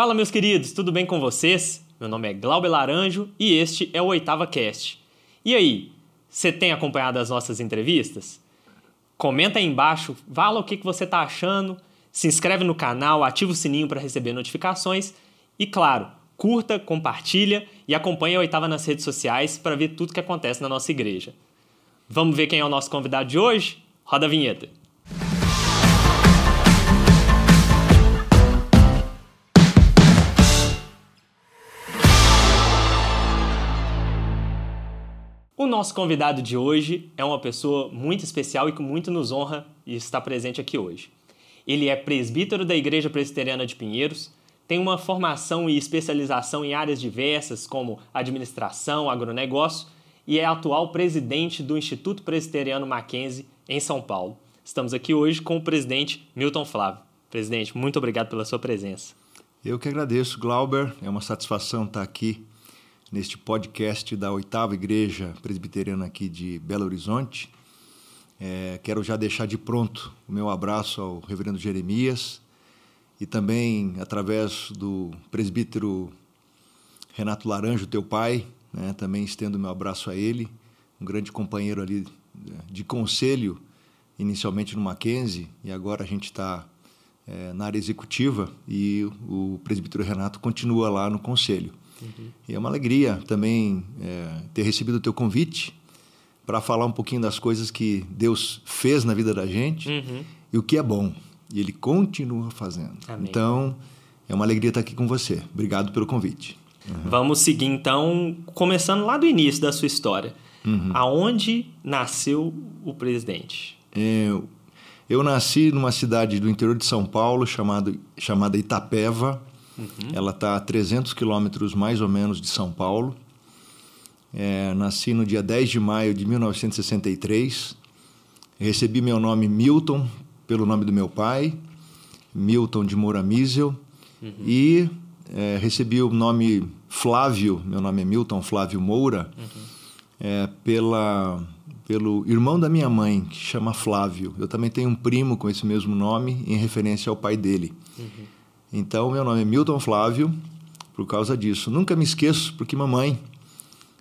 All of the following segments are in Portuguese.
Fala, meus queridos, tudo bem com vocês? Meu nome é Glauber Laranjo e este é o Oitava Cast. E aí, você tem acompanhado as nossas entrevistas? Comenta aí embaixo, fala o que você está achando, se inscreve no canal, ativa o sininho para receber notificações e, claro, curta, compartilha e acompanhe a Oitava nas redes sociais para ver tudo que acontece na nossa igreja. Vamos ver quem é o nosso convidado de hoje? Roda a vinheta. Nosso convidado de hoje é uma pessoa muito especial e que muito nos honra e está presente aqui hoje. Ele é presbítero da Igreja Presbiteriana de Pinheiros, tem uma formação e especialização em áreas diversas como administração, agronegócio e é atual presidente do Instituto Presbiteriano Mackenzie em São Paulo. Estamos aqui hoje com o presidente Milton Flávio. Presidente, muito obrigado pela sua presença. Eu que agradeço, Glauber. É uma satisfação estar aqui neste podcast da oitava igreja presbiteriana aqui de Belo Horizonte. É, quero já deixar de pronto o meu abraço ao reverendo Jeremias e também através do presbítero Renato Laranjo, teu pai, né, também estendo meu abraço a ele, um grande companheiro ali é, de conselho, inicialmente no Mackenzie, e agora a gente está é, na área executiva e o presbítero Renato continua lá no conselho. Uhum. E é uma alegria também é, ter recebido o teu convite para falar um pouquinho das coisas que Deus fez na vida da gente uhum. e o que é bom. E Ele continua fazendo. Amém. Então, é uma alegria estar aqui com você. Obrigado pelo convite. Uhum. Vamos seguir, então, começando lá do início da sua história. Uhum. Aonde nasceu o presidente? É, eu nasci numa cidade do interior de São Paulo chamado, chamada Itapeva, Uhum. Ela está a 300 quilômetros mais ou menos de São Paulo. É, nasci no dia 10 de maio de 1963. Recebi meu nome Milton pelo nome do meu pai, Milton de Moura Miesel. Uhum. E é, recebi o nome Flávio, meu nome é Milton Flávio Moura, uhum. é, pela, pelo irmão da minha mãe, que chama Flávio. Eu também tenho um primo com esse mesmo nome, em referência ao pai dele. Uhum. Então, meu nome é Milton Flávio, por causa disso. Nunca me esqueço, porque mamãe,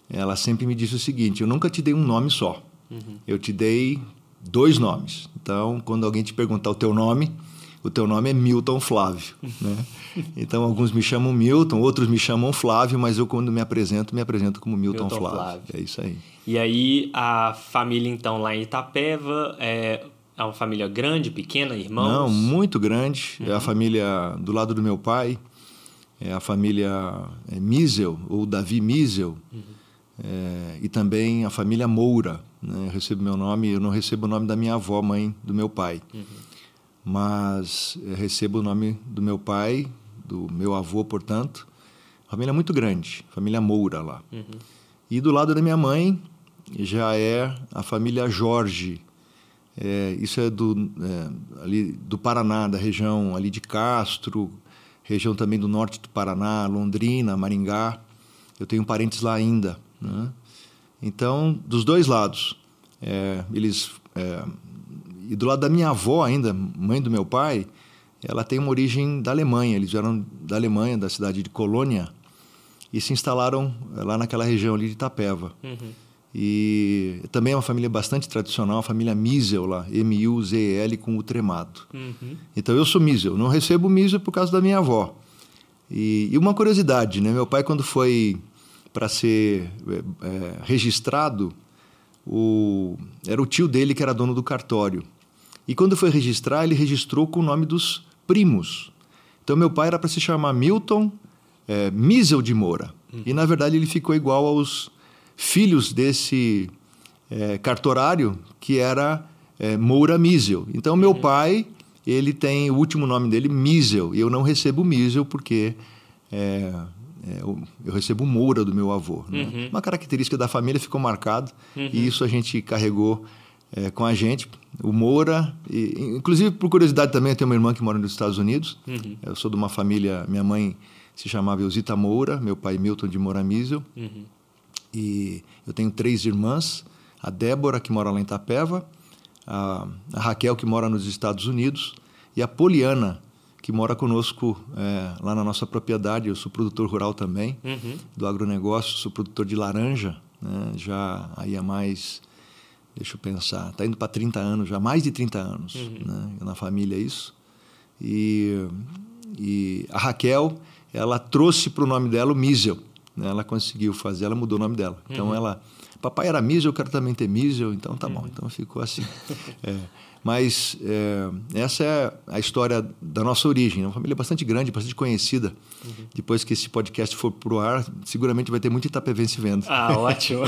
ela sempre me disse o seguinte: eu nunca te dei um nome só. Uhum. Eu te dei dois nomes. Então, quando alguém te perguntar o teu nome, o teu nome é Milton Flávio, né? Então, alguns me chamam Milton, outros me chamam Flávio, mas eu, quando me apresento, me apresento como Milton, Milton Flávio. Flávio. É isso aí. E aí, a família, então, lá em Itapeva, é, é uma família grande, pequena, irmãos? Não, muito grande. Uhum. É a uhum. família do lado do meu pai, é a família é, Miesel, ou Davi Miesel, uhum. é, e também a família Moura. Né? Eu recebo meu nome, eu não recebo o nome da minha avó, mãe do meu pai. Uhum. Mas recebo o nome do meu pai, do meu avô, portanto. Família muito grande, família Moura lá. Uhum. E do lado da minha mãe já é a família Jorge, é, isso é do, é, ali do Paraná, da região ali de Castro, região também do norte do Paraná, Londrina, Maringá. Eu tenho parentes lá ainda. Né? Então, dos dois lados, é, eles é, e do lado da minha avó ainda, mãe do meu pai, ela tem uma origem da Alemanha. Eles vieram da Alemanha, da cidade de Colônia, e se instalaram lá naquela região ali de Itapeva. Uhum. E também é uma família bastante tradicional, a família Miesel lá, M-U-Z-E-L com o tremado. Uhum. Então eu sou Miesel, não recebo Miesel por causa da minha avó. E, e uma curiosidade, né? Meu pai quando foi para ser é, é, registrado, o, era o tio dele que era dono do cartório. E quando foi registrar, ele registrou com o nome dos primos. Então meu pai era para se chamar Milton é, Miesel de Moura. Uhum. E na verdade ele ficou igual aos filhos desse é, cartorário, que era é, Moura Miesel. Então, meu uhum. pai, ele tem o último nome dele, Miesel, e eu não recebo Miesel porque é, é, eu, eu, recebo Moura do meu avô. Né? Uhum. Uma característica da família ficou marcado uhum. e isso a gente carregou é, com a gente. O Moura, e, inclusive por curiosidade também, eu tenho uma irmã que mora nos Estados Unidos. Uhum. Eu sou de uma família, minha mãe se chamava Eusita Moura, meu pai Milton de Moura Miesel. Uhum. E eu tenho três irmãs: a Débora, que mora lá em Itapeva, a, a Raquel, que mora nos Estados Unidos, e a Poliana, que mora conosco é, lá na nossa propriedade. Eu sou produtor rural também, Uhum. do agronegócio, sou produtor de laranja, né? já aí há mais, deixa eu pensar, está indo para 30 anos, já mais de 30 anos né? na família isso. E, e a Raquel, ela trouxe para o nome dela o Miesel, né? Ela conseguiu fazer, ela mudou o nome dela. Então ela, papai era Miesel, eu quero também ter Miesel, então tá bom, então ficou assim. É, mas é, essa é a história da nossa origem. É uma família bastante grande, bastante conhecida. Depois que esse podcast for pro ar, seguramente vai ter muito Itapevense vendo. Ah, ótimo.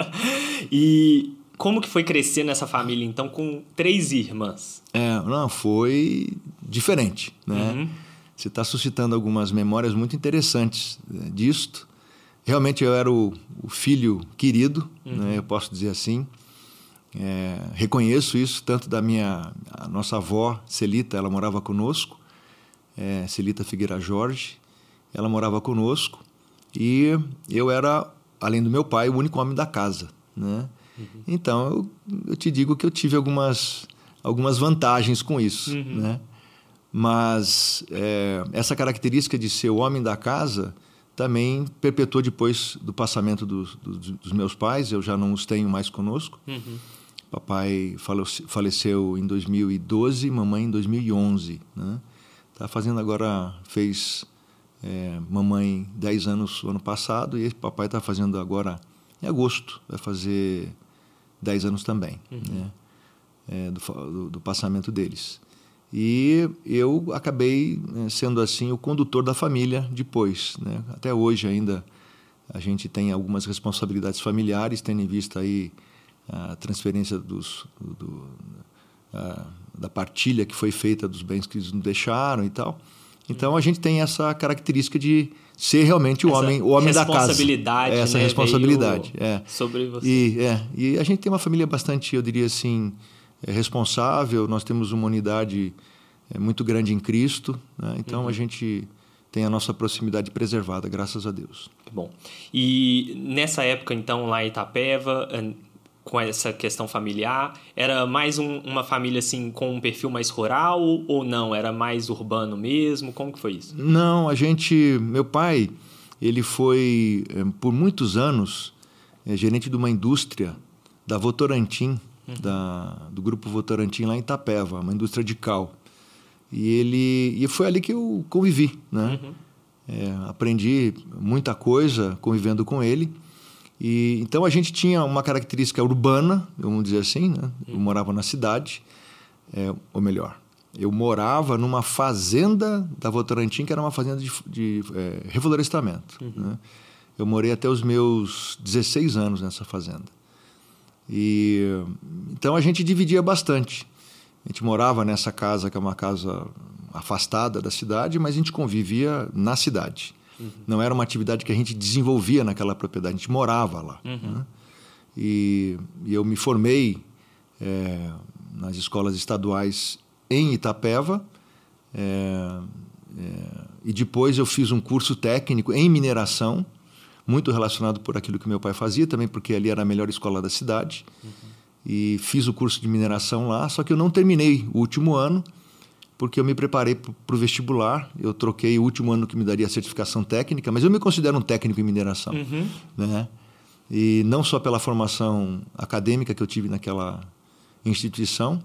e como que foi crescer nessa família, então, com três irmãs? É, não, foi diferente, né? Uhum. Você está suscitando algumas memórias muito interessantes né, disto. Realmente eu era o, o filho querido, né? Eu posso dizer assim. É, reconheço isso tanto da minha nossa avó Celita, ela morava conosco, é, Celita Figueira Jorge, ela morava conosco e eu era, além do meu pai, o único homem da casa, né? Então eu, eu te digo que eu tive algumas algumas vantagens com isso, né? Mas é, essa característica de ser o homem da casa também perpetuou depois do passamento dos, dos, dos meus pais. Eu já não os tenho mais conosco. Uhum. Papai falece- faleceu em 2012, mamãe em 2011. Né? Tá fazendo agora, fez é, mamãe 10 anos o ano passado e papai está fazendo agora em agosto, vai fazer 10 anos também, né? É, do, do, do passamento deles. E eu acabei né, sendo assim o condutor da família depois. Né? Até hoje ainda a gente tem algumas responsabilidades familiares, tendo em vista aí a transferência dos, do, a- da partilha que foi feita dos bens que eles nos deixaram e tal. Então a gente tem essa característica de ser realmente o Essa homem, o homem da casa. responsabilidade, Essa né, responsabilidade, veio é. sobre você. E, é, e a gente tem uma família bastante, eu diria assim, responsável. Nós temos uma unidade é, muito grande em Cristo. né? Então a gente tem a nossa proximidade preservada, graças a Deus. Bom, e nessa época, então, lá em Itapeva, eh, com essa questão familiar, era mais um- uma família, assim, com um perfil mais rural ou não? Era mais urbano mesmo? Como que foi isso? Não, a gente, meu pai, ele foi é, por muitos anos é, gerente de uma indústria da Votorantim, da, do grupo Votorantim lá em Itapeva, uma indústria de cal. E ele e foi ali que eu convivi, né? É, aprendi muita coisa convivendo com ele. E então a gente tinha uma característica urbana, vamos dizer assim, né? Eu morava na cidade, é, ou melhor, eu morava numa fazenda da Votorantim, que era uma fazenda de, de é, reflorestamento. Né? Eu morei até os meus 16 anos nessa fazenda. E então a gente dividia bastante. A gente morava nessa casa, que é uma casa afastada da cidade, mas a gente convivia na cidade. Não era uma atividade que a gente desenvolvia naquela propriedade, a gente morava lá. né? E, e eu me formei é, nas escolas estaduais em Itapeva. é, é, e depois eu fiz um curso técnico em mineração, muito relacionado por aquilo que meu pai fazia, também porque ali era a melhor escola da cidade. E fiz o curso de mineração lá, só que eu não terminei o último ano, porque eu me preparei para o vestibular. Eu troquei o último ano que me daria a certificação técnica, mas eu me considero um técnico em mineração. Né? E não só pela formação acadêmica que eu tive naquela instituição,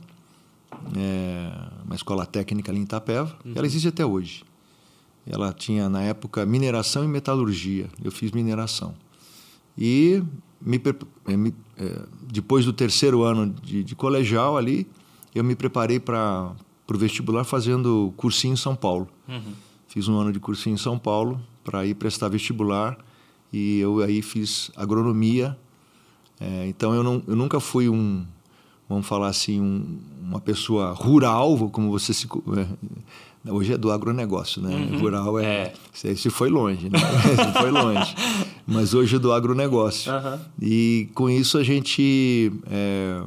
é, uma escola técnica ali em Itapeva, ela existe até hoje. Ela tinha, na época, mineração e metalurgia. Eu fiz mineração. E me, eh, eh, depois do terceiro ano de, de colegial ali, eu me preparei para o vestibular fazendo cursinho em São Paulo. Fiz um ano de cursinho em São Paulo para ir prestar vestibular e eu aí fiz agronomia. Eh, então eu, não, eu nunca fui um, vamos falar assim, um, uma pessoa rural, como você se. Hoje é do agronegócio, né? Rural é. É. Isso se foi longe, né? Se foi longe. Mas hoje é do agronegócio. Aham. E com isso a gente. é,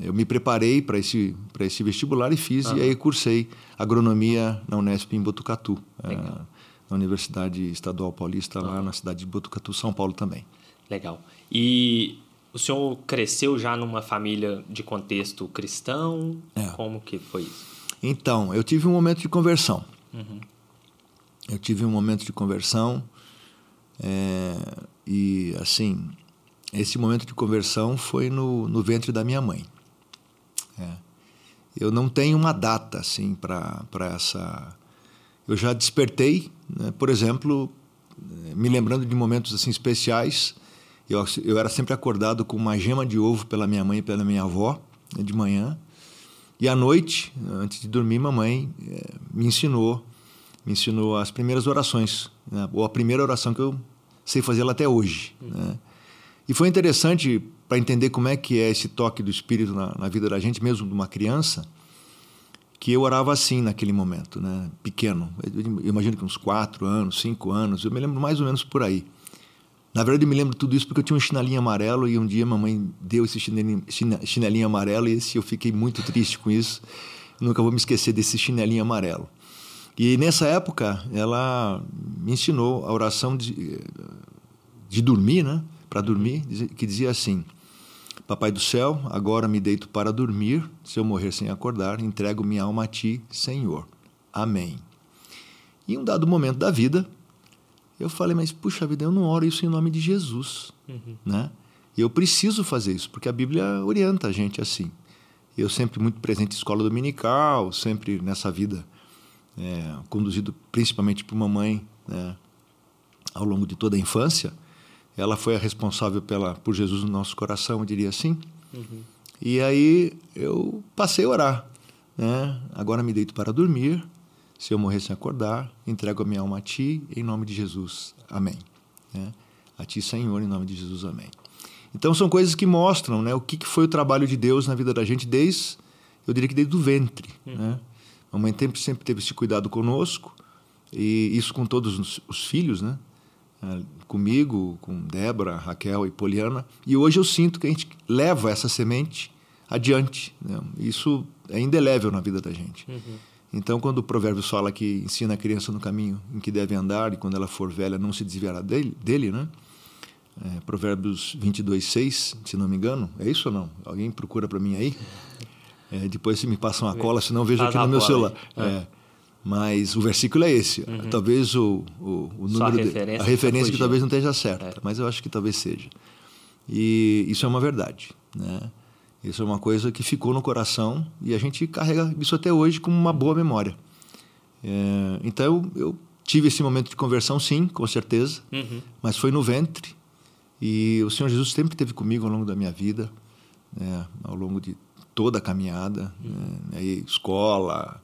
eu me preparei para esse, esse vestibular e fiz, e aí cursei agronomia na Unesp em Botucatu, é, na Universidade Estadual Paulista, lá na cidade de Botucatu, São Paulo também. Legal. E o senhor cresceu já numa família de contexto cristão? É. Como que foi isso? Então, eu tive um momento de conversão. Uhum. Eu tive um momento de conversão é, e, assim, esse momento de conversão foi no, no ventre da minha mãe. É. Eu não tenho uma data, assim, para essa... Eu já despertei, né, por exemplo, me lembrando de momentos assim especiais. Eu, eu era sempre acordado com uma gema de ovo pela minha mãe e pela minha avó, né, de manhã. E à noite, antes de dormir, mamãe é, me ensinou, me ensinou as primeiras orações, né? ou a primeira oração que eu sei fazer ela até hoje. Uhum. Né? E foi interessante para entender como é que é esse toque do Espírito na, na, vida da gente, mesmo de uma criança, que eu orava assim naquele momento, né? pequeno. Eu imagino que uns quatro anos, cinco anos, eu me lembro mais ou menos por aí. Na verdade, eu me lembro tudo isso porque eu tinha um chinelinho amarelo e um dia mamãe deu esse chinelinho, chinelinho amarelo e esse eu fiquei muito triste com isso. nunca vou me esquecer desse chinelinho amarelo. E nessa época, ela me ensinou a oração de, de dormir, né? Para dormir, que dizia assim: Papai do céu, agora me deito para dormir. Se eu morrer sem acordar, entrego minha alma a ti, Senhor. Amém. Em um dado momento da vida, eu falei, mas puxa vida, eu não oro isso em nome de Jesus, uhum. né? E eu preciso fazer isso, porque a Bíblia orienta a gente assim. Eu sempre muito presente em escola dominical, sempre nessa vida é, conduzido principalmente por mamãe, né? ao longo de toda a infância. Ela foi a responsável pela, por Jesus no nosso coração, eu diria assim. Uhum. E aí eu passei a orar. Né? Agora me deito para dormir, se eu morrer sem acordar, entrego a minha alma a ti, em nome de Jesus. Amém. Né? A ti, Senhor, em nome de Jesus. Amém. Então são coisas que mostram né, o que foi o trabalho de Deus na vida da gente desde, eu diria que desde o ventre. Uhum. Né? A mãe sempre, sempre teve esse cuidado conosco, e isso com todos os, os filhos, né? Ah, comigo, com Débora, Raquel e Poliana. E hoje eu sinto que a gente leva essa semente adiante. Né? Isso é indelével na vida da gente. Uhum. Então, quando o provérbio fala que ensina a criança no caminho em que deve andar e quando ela for velha não se desviará dele, dele né? É, provérbios 22, 6, se não me engano. É isso ou não? Alguém procura para mim aí? É, depois se me passa uma cola, senão vejo aqui no meu celular. É. Mas o versículo é esse. Uhum. Talvez o, o, o número... a referência, de, a referência que talvez não esteja certa, é. mas eu acho que talvez seja. E isso é uma verdade, né? Isso é uma coisa que ficou no coração e a gente carrega isso até hoje como uma boa memória. É, então eu, eu, tive esse momento de conversão, sim, com certeza, uhum. mas foi no ventre. E o Senhor Jesus sempre esteve comigo ao longo da minha vida, né, ao longo de toda a caminhada, uhum. né, aí, escola,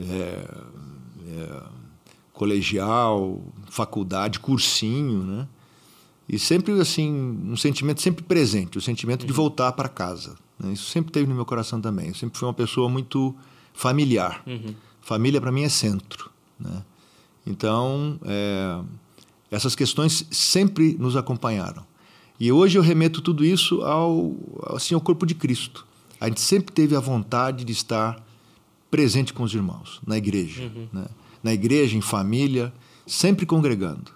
é, é, colegial, faculdade, cursinho, né? E sempre assim, um sentimento sempre presente, o sentimento uhum. de voltar para casa. Né? Isso sempre teve no meu coração também. Eu sempre fui uma pessoa muito familiar. Uhum. Família para mim é centro. Né? Então, é, essas questões sempre nos acompanharam. E hoje eu remeto tudo isso ao, assim, ao corpo de Cristo. A gente sempre teve a vontade de estar presente com os irmãos, na igreja. Uhum. Né? Na igreja, em família, sempre congregando.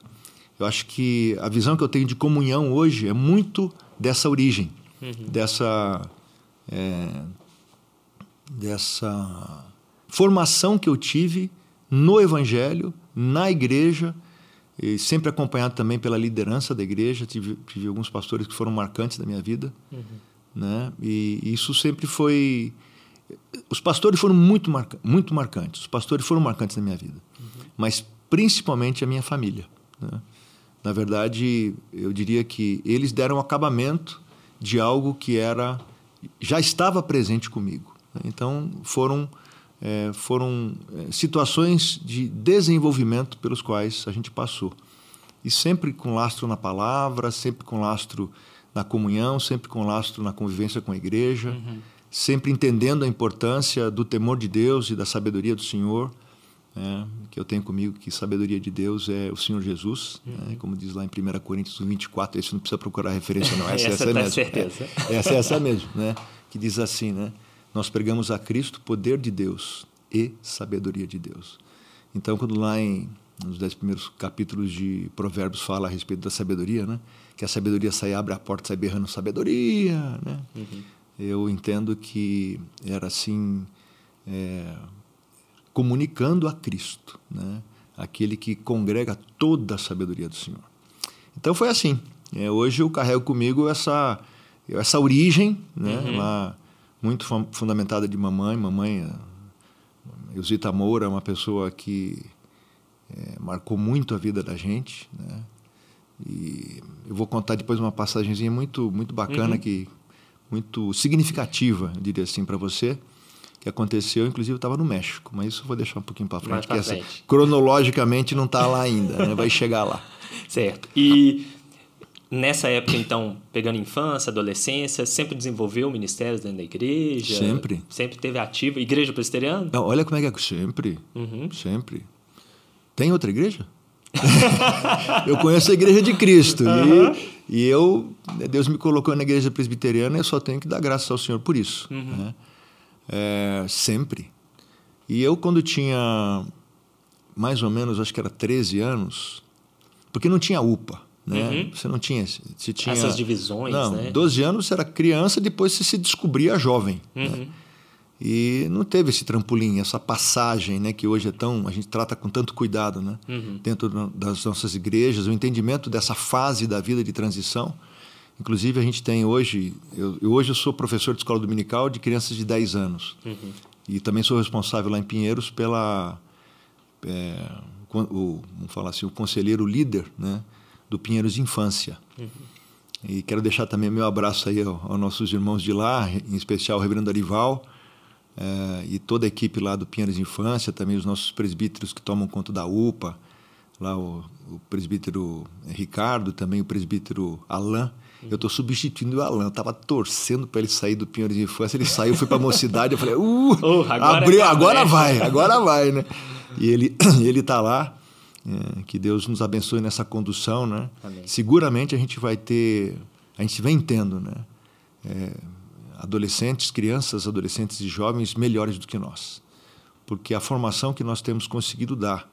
Eu acho que a visão que eu tenho de comunhão hoje é muito dessa origem, uhum. dessa é, dessa formação que eu tive no Evangelho, na igreja, e sempre acompanhado também pela liderança da igreja. Tive, tive alguns pastores que foram marcantes da minha vida. Uhum. Né? E isso sempre foi. Os pastores foram muito, marca... muito marcantes. Os pastores foram marcantes na minha vida. Uhum. Mas principalmente a minha família. Né? Na verdade, eu diria que eles deram acabamento de algo que era já estava presente comigo. Então, foram, é, foram é, situações de desenvolvimento pelos quais a gente passou. E sempre com lastro na palavra, sempre com lastro na comunhão, sempre com lastro na convivência com a igreja, uhum. sempre entendendo a importância do temor de Deus e da sabedoria do Senhor é, que eu tenho comigo, que sabedoria de Deus é o Senhor Jesus, né, uhum. né, como diz lá em 1 Coríntios 24, esse não precisa procurar referência não, essa, essa, essa é mesmo. Certeza. É, essa é essa mesmo, né, que diz assim, né, nós pregamos a Cristo poder de Deus e sabedoria de Deus. Então, quando lá em nos dez primeiros capítulos de Provérbios fala a respeito da sabedoria, né, que a sabedoria sai, abre a porta, sai berrando sabedoria, né, uhum. eu entendo que era assim... É, comunicando a Cristo, né? aquele que congrega toda a sabedoria do Senhor. Então foi assim. É, hoje eu carrego comigo essa, essa origem, né? Uhum. Muito fundamentada de mamãe. Mamãe, Eusita Moura, é uma pessoa que é, marcou muito a vida da gente. Né? E eu vou contar depois uma passagenzinha muito, muito bacana, uhum. que, muito significativa, eu diria assim, para você que aconteceu, inclusive estava no México, mas isso eu vou deixar um pouquinho para frente, porque essa, cronologicamente não está lá ainda, né? vai chegar lá. Certo. E nessa época, então, pegando infância, adolescência, sempre desenvolveu ministérios dentro da igreja? Sempre. Sempre teve ativo? Igreja presbiteriana? Não, olha como é que é. Sempre. Uhum. Sempre. Tem outra igreja? eu conheço a igreja de Cristo. Uhum. E, e, eu, Deus me colocou na igreja presbiteriana e eu só tenho que dar graças ao Senhor por isso. Uhum. Né? É, sempre. E eu, quando tinha mais ou menos, acho que era 13 anos, porque não tinha UPA, né? Uhum. Você não tinha, você tinha essas divisões, não, né? 12 anos você era criança, depois você se descobria jovem, né? uhum. né? E não teve esse trampolim, essa passagem, né, que hoje é tão a gente trata com tanto cuidado, né, uhum. dentro das nossas igrejas, o entendimento dessa fase da vida de transição. Inclusive, a gente tem hoje. Eu, hoje eu sou professor de escola dominical de crianças de 10 anos. Uhum. E também sou responsável lá em Pinheiros pela. É, o, vamos falar assim, o conselheiro líder né, do Pinheiros de Infância. Uhum. E quero deixar também meu abraço aí aos, aos nossos irmãos de lá, em especial o Reverendo Arival é, e toda a equipe lá do Pinheiros de Infância, também os nossos presbíteros que tomam conta da UPA, lá o, o presbítero Ricardo, também o presbítero Alain eu estou substituindo o Alan. Eu tava torcendo para ele sair do Pinheiros de Infância. Ele saiu, foi para a mocidade. Eu falei, uh, oh, agora abriu, é agora vai, agora vai, né? E ele, ele tá lá. É, que Deus nos abençoe nessa condução, né? Amém. Seguramente a gente vai ter, a gente vem tendo, né? É, adolescentes, crianças, adolescentes e jovens melhores do que nós, porque a formação que nós temos conseguido dar,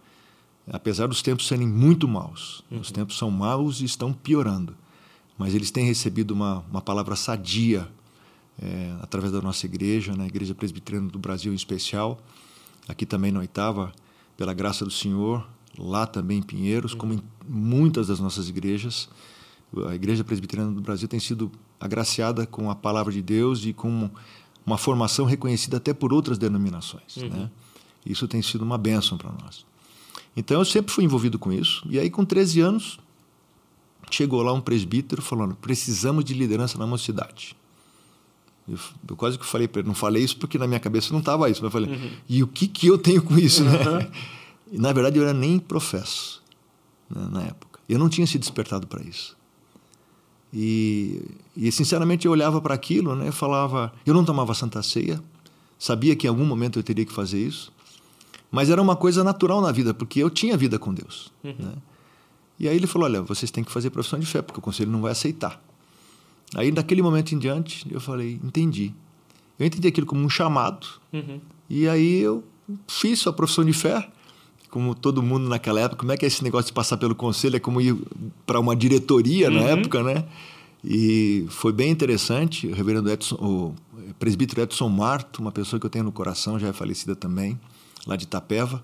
apesar dos tempos serem muito maus, uhum. os tempos são maus e estão piorando mas eles têm recebido uma, uma palavra sadia é, através da nossa igreja, na Igreja Presbiteriana do Brasil em especial, aqui também na Oitava, pela graça do Senhor, lá também em Pinheiros, como em muitas das nossas igrejas. A Igreja Presbiteriana do Brasil tem sido agraciada com a palavra de Deus e com uma formação reconhecida até por outras denominações. Uhum. Né? Isso tem sido uma bênção para nós. Então eu sempre fui envolvido com isso. E aí, com 13 anos, chegou lá um presbítero falando: precisamos de liderança na mocidade. Eu, eu quase que falei para ele, não falei isso porque na minha cabeça não estava isso, mas eu falei: uhum. e o que, que eu tenho com isso, né? E, na verdade, eu era nem professo né, na época. Eu não tinha se despertado para isso. E, e, sinceramente, eu olhava para aquilo né, e falava: eu não tomava santa ceia, sabia que em algum momento eu teria que fazer isso, mas era uma coisa natural na vida, porque eu tinha vida com Deus. Uhum. Né? E aí ele falou: olha, vocês têm que fazer profissão de fé, porque o conselho não vai aceitar. Aí, daquele momento em diante, eu falei: entendi. Eu entendi aquilo como um chamado. Uhum. E aí eu fiz a profissão de fé, como todo mundo naquela época. Como é que é esse negócio de passar pelo conselho? É como ir para uma diretoria uhum. na época, né? E foi bem interessante. O reverendo Edson, o presbítero Edson Marto, uma pessoa que eu tenho no coração, já é falecida também, lá de Itapeva.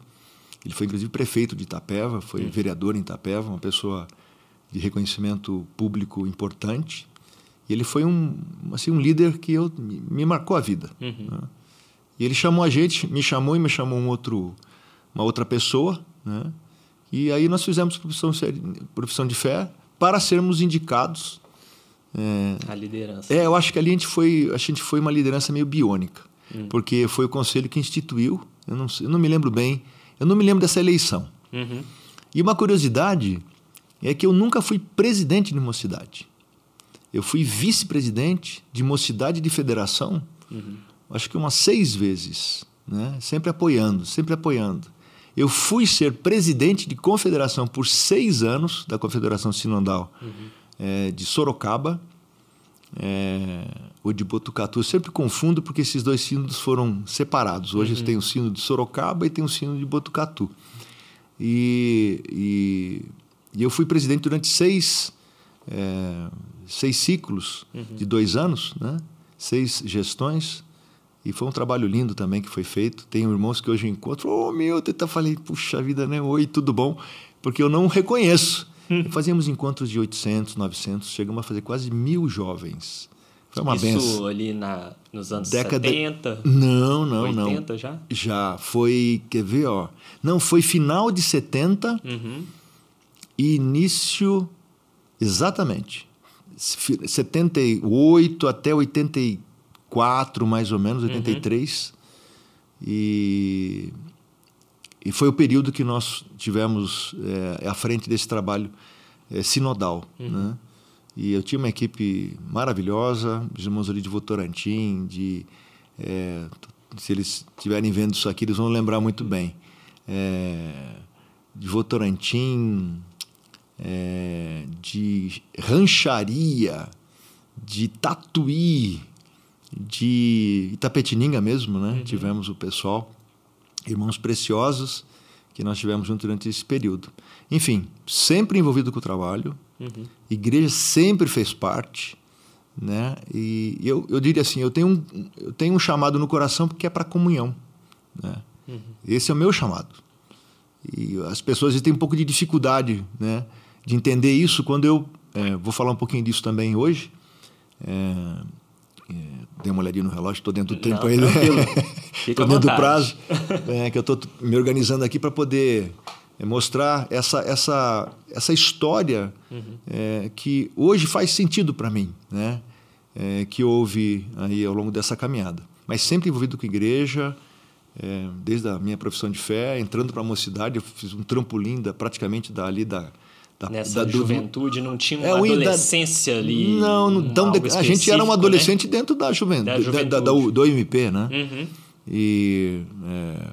Ele foi inclusive prefeito de Itapeva, foi uhum. vereador em Itapeva, uma pessoa de reconhecimento público importante. E ele foi um, assim, um líder que eu, me marcou a vida. Uhum. Né? E ele chamou a gente, me chamou e me chamou um outro, uma outra pessoa, né? E aí nós fizemos profissão, profissão de fé para sermos indicados. É, a liderança. É, eu acho que ali a gente foi, a gente foi uma liderança meio biônica, uhum. porque foi o conselho que instituiu. Eu não, eu não me lembro bem eu não me lembro dessa eleição. Uhum. E uma curiosidade é que eu nunca fui presidente de mocidade. Eu fui vice-presidente de mocidade de federação, uhum. acho que umas seis vezes, né? sempre apoiando, sempre apoiando. Eu fui ser presidente de confederação por seis anos, da Confederação Sinodal uhum. é, de Sorocaba, é, ou de Botucatu. Eu sempre confundo porque esses dois sínodos foram separados. Hoje uhum. tem o sino de Sorocaba e tem o sino de Botucatu. E, e, e eu fui presidente durante seis, é, seis ciclos uhum. de dois anos, né? seis gestões. E foi um trabalho lindo também que foi feito. Tenho irmãos que hoje encontro, ô oh, meu, eu falei, puxa vida, né? Oi, tudo bom? Porque eu não reconheço. Hum. Fazíamos encontros de 800, 900, chegamos a fazer quase mil jovens. Foi uma Isso benção. ali na, nos anos Década... 70? Não, não, 80 não. 80 já? Já. Foi, quer ver, ó. Não, foi final de 70 uhum. e início. Exatamente. 78 até 84, mais ou menos, 83. Uhum. E, e foi o período que nós tivemos é, à frente desse trabalho é, sinodal. Uhum. Né? E eu tinha uma equipe maravilhosa, os irmãos ali de Votorantim, de. É, se eles estiverem vendo isso aqui, eles vão lembrar muito bem. De Votorantim, de Rancharia, de Tatuí, de Itapetininga mesmo, né? Uhum. Tivemos o pessoal, irmãos preciosos, que nós tivemos junto durante esse período. Enfim, sempre envolvido com o trabalho, Uhum. Igreja sempre fez parte, né? E eu, eu diria assim, eu tenho, um, eu tenho um chamado no coração porque é para comunhão, né? Uhum. Esse é o meu chamado. E as pessoas têm um pouco de dificuldade, né? De entender isso quando eu é, vou falar um pouquinho disso também hoje. É, é, dei uma olhadinha no relógio, estou dentro do tempo Não, né? Estou dentro do prazo, é, que eu estou me organizando aqui para poder é mostrar essa, essa, essa história uhum. é, que hoje faz sentido para mim, né? É, que houve aí ao longo dessa caminhada. Mas sempre envolvido com igreja, é, desde a minha profissão de fé, entrando para a mocidade, eu fiz um trampolim da, praticamente dali da, da, Nessa da juventude, não tinha uma é, adolescência da, ali? Não, não tão de, a gente era um adolescente né? dentro da juventude, da. Da, da, do OMP, né? Uhum. E é,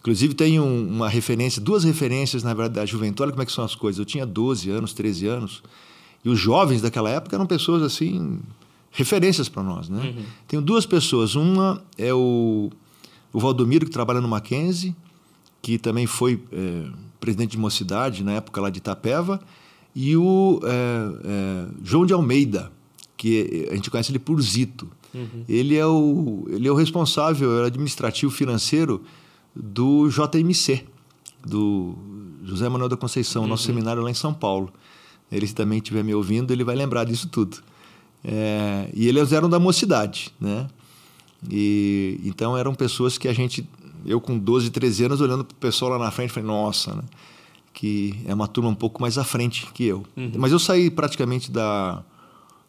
Inclusive, tem um, uma referência, duas referências, na verdade, da juventude. Olha como é que são as coisas. Eu tinha 12 anos, 13 anos, e os jovens daquela época eram pessoas, assim, referências para nós, né? Uhum. Tenho duas pessoas. Uma é o, o Valdomiro, que trabalha no Mackenzie, que também foi é, presidente de mocidade na época lá de Itapeva, e o é, é, João de Almeida, que a gente conhece ele por Zito. Uhum. Ele, é o, ele é o responsável administrativo financeiro do JMC, do José Manuel da Conceição, uhum. nosso seminário lá em São Paulo. Ele se também estiver me ouvindo, ele vai lembrar disso tudo. É, e eles eram da mocidade, né? E, então eram pessoas que a gente, eu com 12, 13 anos, olhando para o pessoal lá na frente, falei, nossa, né? que é uma turma um pouco mais à frente que eu. Uhum. Mas eu saí praticamente da,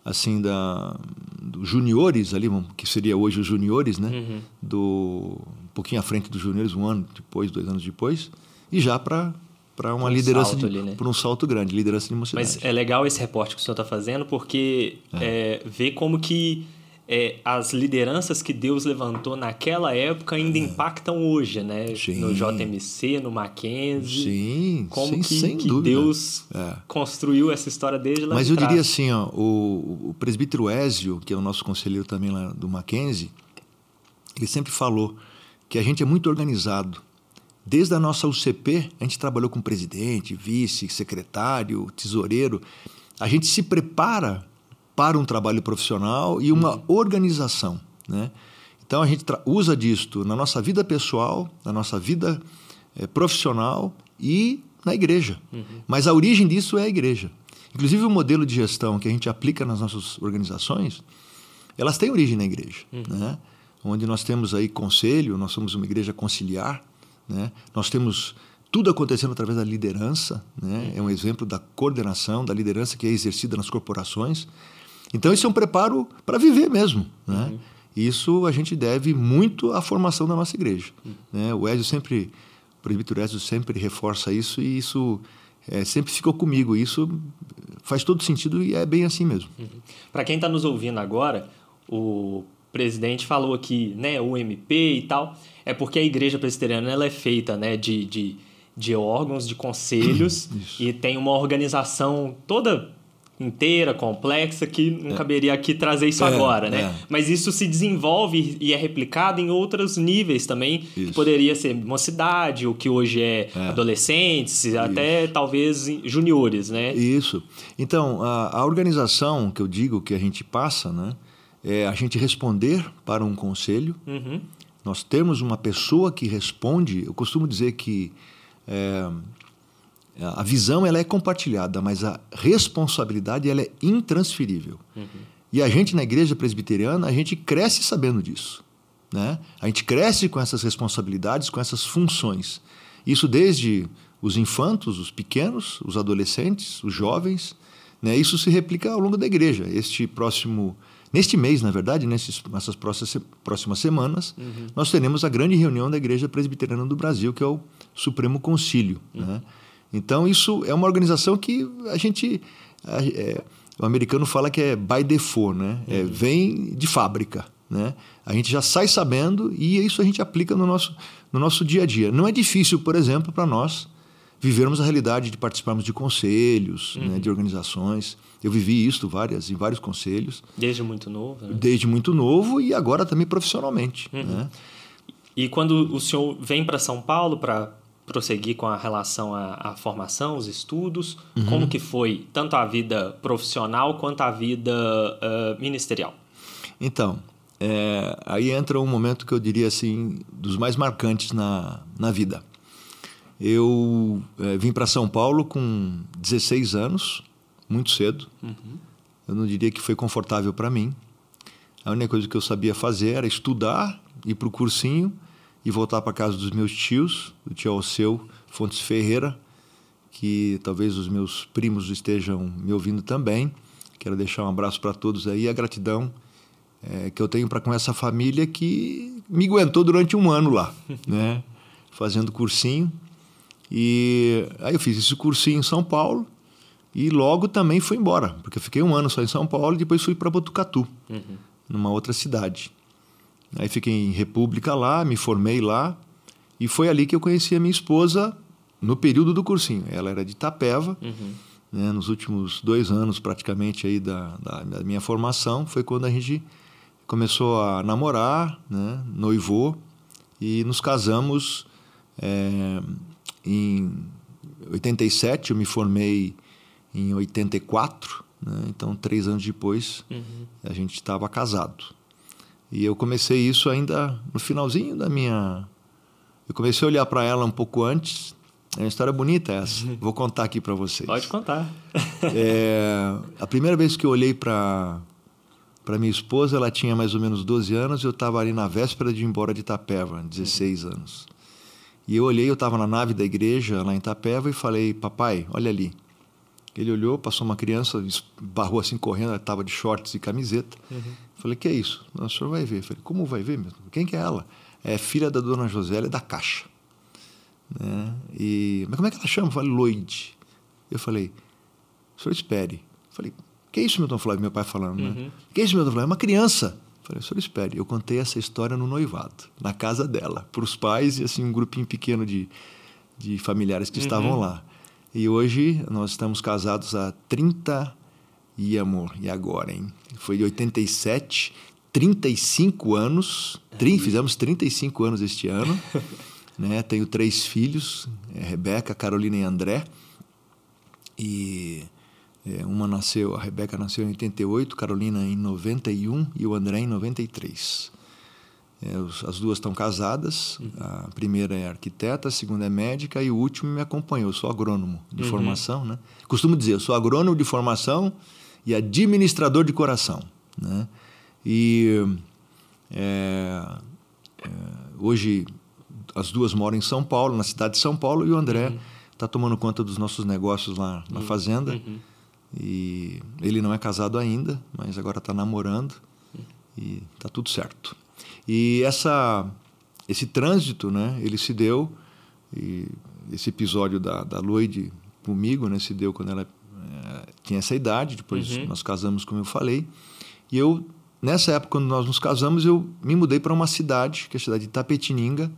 assim da dos juniores ali, que seria hoje os juniores, né? Uhum. Do um pouquinho à frente dos juniores, um ano depois, dois anos depois, e já para para uma um liderança de, né? para um salto grande, liderança de mocidade. Mas é legal esse reporte que o senhor está fazendo porque é. É, vê como que é, as lideranças que Deus levantou naquela época ainda é. impactam hoje, né? Sim. No JMC, no Mackenzie. Sim, como sim, que, sem que dúvida. Deus é. construiu essa história desde lá Mas de eu trás. diria assim, ó, o, o presbítero Ézio, que é o nosso conselheiro também lá do Mackenzie, ele sempre falou que a gente é muito organizado. Desde a nossa UCP, a gente trabalhou com presidente, vice, secretário, tesoureiro. A gente se prepara para um trabalho profissional e uma uhum. organização. Né? Então a gente usa disto na nossa vida pessoal, na nossa vida é, profissional e na igreja. Uhum. Mas a origem disso é a igreja. Inclusive o modelo de gestão que a gente aplica nas nossas organizações, elas têm origem na igreja, uhum. né? Onde nós temos aí conselho, nós somos uma igreja conciliar, né? Nós temos tudo acontecendo através da liderança, né? Uhum. É um exemplo da coordenação, da liderança que é exercida nas corporações. Então, isso é um preparo para viver mesmo. Né? Uhum. Isso a gente deve muito à formação da nossa igreja. Uhum. Né? O Ézio sempre, o presbítero Ézio sempre reforça isso e isso é, sempre ficou comigo. Isso faz todo sentido e é bem assim mesmo. Uhum. Para quem está nos ouvindo agora, o presidente falou aqui, né, o MP e tal, é porque a igreja presbiteriana ela é feita né, de, de, de órgãos, de conselhos e tem uma organização toda inteira, complexa, que não é. caberia aqui trazer isso é, agora, né? É. Mas isso se desenvolve e é replicado em outros níveis também, isso. que poderia ser mocidade, o que hoje é, é. adolescentes, isso. até talvez juniores, né? Isso. Então, a, a, organização que eu digo que a gente passa, né? é a gente responder para um conselho. Uhum. Nós temos uma pessoa que responde. Eu costumo dizer que é, a visão ela é compartilhada, mas a responsabilidade ela é intransferível. Uhum. E a gente na igreja presbiteriana a gente cresce sabendo disso, né? A gente cresce com essas responsabilidades, com essas funções. Isso desde os infantos, os pequenos, os adolescentes, os jovens, né? Isso se replica ao longo da igreja. Este próximo Neste mês, na verdade, nesses, nessas próximas, semanas, uhum. nós teremos a grande reunião da Igreja Presbiteriana do Brasil, que é o Supremo Concílio. Uhum. Né? Então, isso é uma organização que a gente. É, o americano fala que é by default, né? É, uhum. vem de fábrica. Né? A gente já sai sabendo e isso a gente aplica no nosso, no nosso dia a dia. Não é difícil, por exemplo, para nós vivermos a realidade de participarmos de conselhos, né, uhum. né, de organizações. Eu vivi isso várias, em vários conselhos. Desde muito novo? Né? Desde muito novo e agora também profissionalmente. Uhum. Né? E quando o senhor vem para São Paulo para prosseguir com a relação à, à formação, os estudos, uhum. como que foi tanto a vida profissional quanto a vida uh, ministerial? Então, é, aí entra um momento que eu diria assim, dos mais marcantes na, na vida. Eu é, vim para São Paulo com 16 anos, muito cedo. Uhum. Eu não diria que foi confortável para mim. A única coisa que eu sabia fazer era estudar, ir para o cursinho e voltar para casa dos meus tios, do tio Alceu Fontes Ferreira, que talvez os meus primos estejam me ouvindo também. Quero deixar um abraço para todos aí, a gratidão é, que eu tenho para com essa família que me aguentou durante um ano lá, né? fazendo cursinho. E aí eu fiz esse cursinho em São Paulo e logo também fui embora, porque eu fiquei um ano só em São Paulo e depois fui para Botucatu, uhum. numa outra cidade. Aí fiquei em República lá, me formei lá e foi ali que eu conheci a minha esposa no período do cursinho. Ela era de Itapeva, uhum. né, nos últimos dois anos praticamente aí da, da, da, minha formação foi quando a gente começou a namorar, né, noivou e nos casamos é, em 87, eu me formei em 84, né? então três anos depois uhum. a gente estava casado. E eu comecei isso ainda no finalzinho da minha. Eu comecei a olhar para ela um pouco antes. É uma história bonita essa. Uhum. Vou contar aqui para vocês. Pode contar. é, a primeira vez que eu olhei para para minha esposa, ela tinha mais ou menos 12 anos, eu estava ali na véspera de ir embora de Itapeva, 16 uhum. anos. E eu olhei, eu estava na nave da igreja lá em Itapeva e falei, papai, olha ali. Ele olhou, passou uma criança, barrou assim correndo, ela estava de shorts e camiseta. Uhum. Falei, que é isso? o senhor vai ver. Falei, como vai ver mesmo? Quem que é ela? É filha da dona Josélia da Caixa. Né? E, mas como é que ela chama? Falei, Lloyd. Eu falei, o senhor espere. Falei, que é isso, Milton Flávio? Meu pai falando, né? uhum. né? Que é isso, Milton Flávio? É uma criança. Falei, o senhor espere. Eu contei essa história no noivado, na casa dela, para os pais e assim um grupinho pequeno de, de familiares que uhum. estavam lá. E hoje nós estamos casados há 30 e amor, e agora, hein? Foi de 87, 35 anos. Trin, fizemos 35 anos este ano. né? Tenho três filhos, é Rebeca, Carolina e André. E é, uma nasceu, a Rebeca nasceu em 88, Carolina em 91 e o André em 93. É, as duas estão casadas. Uhum. A primeira é arquiteta, a segunda é médica e o último me acompanhou. Eu sou agrônomo de uhum. formação, né? Costumo dizer, eu sou agrônomo de formação e administrador de coração, né? E é, é, hoje as duas moram em São Paulo, na cidade de São Paulo, e o André está uhum. tomando conta dos nossos negócios lá na uhum. fazenda. Uhum. E ele não é casado ainda, mas agora está namorando e está tudo certo. E essa, esse trânsito, né, ele se deu, e esse episódio da, da Lloyd comigo, né, se deu quando ela é, tinha essa idade, depois uhum. nós casamos, como eu falei. E eu, nessa época, quando nós nos casamos, eu me mudei para uma cidade, que é a cidade de Itapetininga.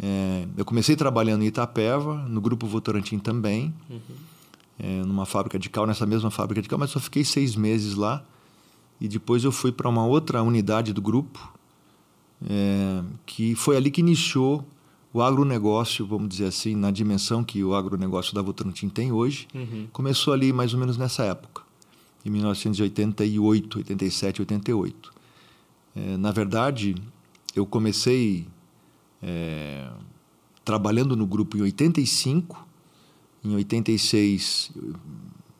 É, eu comecei trabalhando em Itapeva, no Grupo Votorantim também, uhum. é, numa fábrica de cal, nessa mesma fábrica de cal, mas só fiquei seis meses lá. E depois eu fui para uma outra unidade do grupo, é, que foi ali que iniciou o agronegócio, vamos dizer assim, na dimensão que o agronegócio da Votorantim tem hoje, uhum. começou ali mais ou menos nessa época. em 1988, 87, 88. É, na verdade, eu comecei é, trabalhando no grupo em 85. Em 86,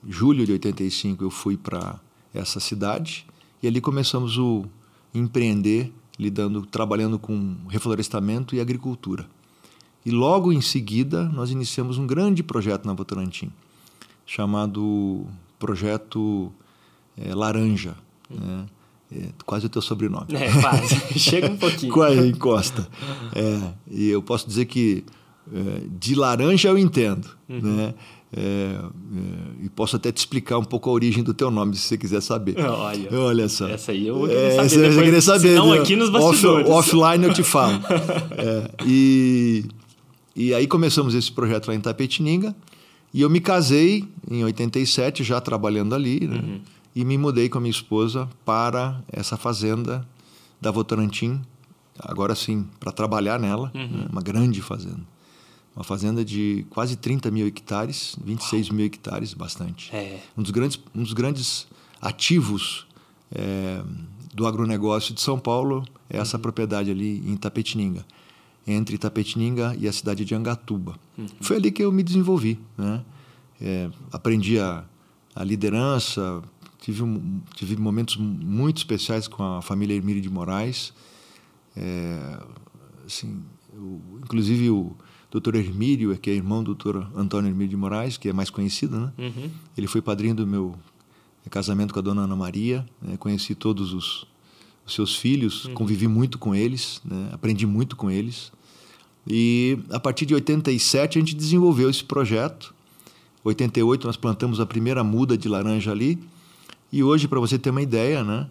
julho de 85, eu fui para essa cidade e ali começamos o empreender, lidando, trabalhando com reflorestamento e agricultura. E logo em seguida, nós iniciamos um grande projeto na Votorantim, chamado Projeto é, Laranja. Né? É, quase o teu sobrenome. É, quase. Chega um pouquinho. quase encosta. É, e eu posso dizer que é, de laranja eu entendo, uhum. né? É, é, e posso até te explicar um pouco a origem do teu nome, se você quiser saber. Olha, Olha só. Essa aí eu vou querer saber. Essa depois, querer saber. Não, aqui nos bastidores. Off, offline eu te falo. e, e aí começamos esse projeto lá em Tapetininga. E eu me casei em 87, já trabalhando ali, né? Uhum e me mudei com a minha esposa para essa fazenda da Votorantim, agora sim, para trabalhar nela, uhum. né? uma grande fazenda. Uma fazenda de quase 30 mil hectares, 26 Uau. mil hectares, bastante. É. Um, dos grandes, um dos grandes ativos é, do agronegócio de São Paulo é essa uhum. propriedade ali em Tapetininga, entre Tapetininga e a cidade de Angatuba. Uhum. Foi ali que eu me desenvolvi. Né? É, aprendi a, a liderança, Tive, um, tive momentos muito especiais com a família Hermílio de Moraes. É, assim, o, inclusive o doutor Hermílio, que é irmão do doutor Antônio Hermílio de Moraes, que é mais conhecido, né? Uhum. Ele foi padrinho do meu casamento com a dona Ana Maria. Né? Conheci todos os, os seus filhos, uhum. convivi muito com eles, né? aprendi muito com eles. E a partir de 87 a gente desenvolveu esse projeto. 88 nós plantamos a primeira muda de laranja ali. E hoje, para você ter uma ideia, né,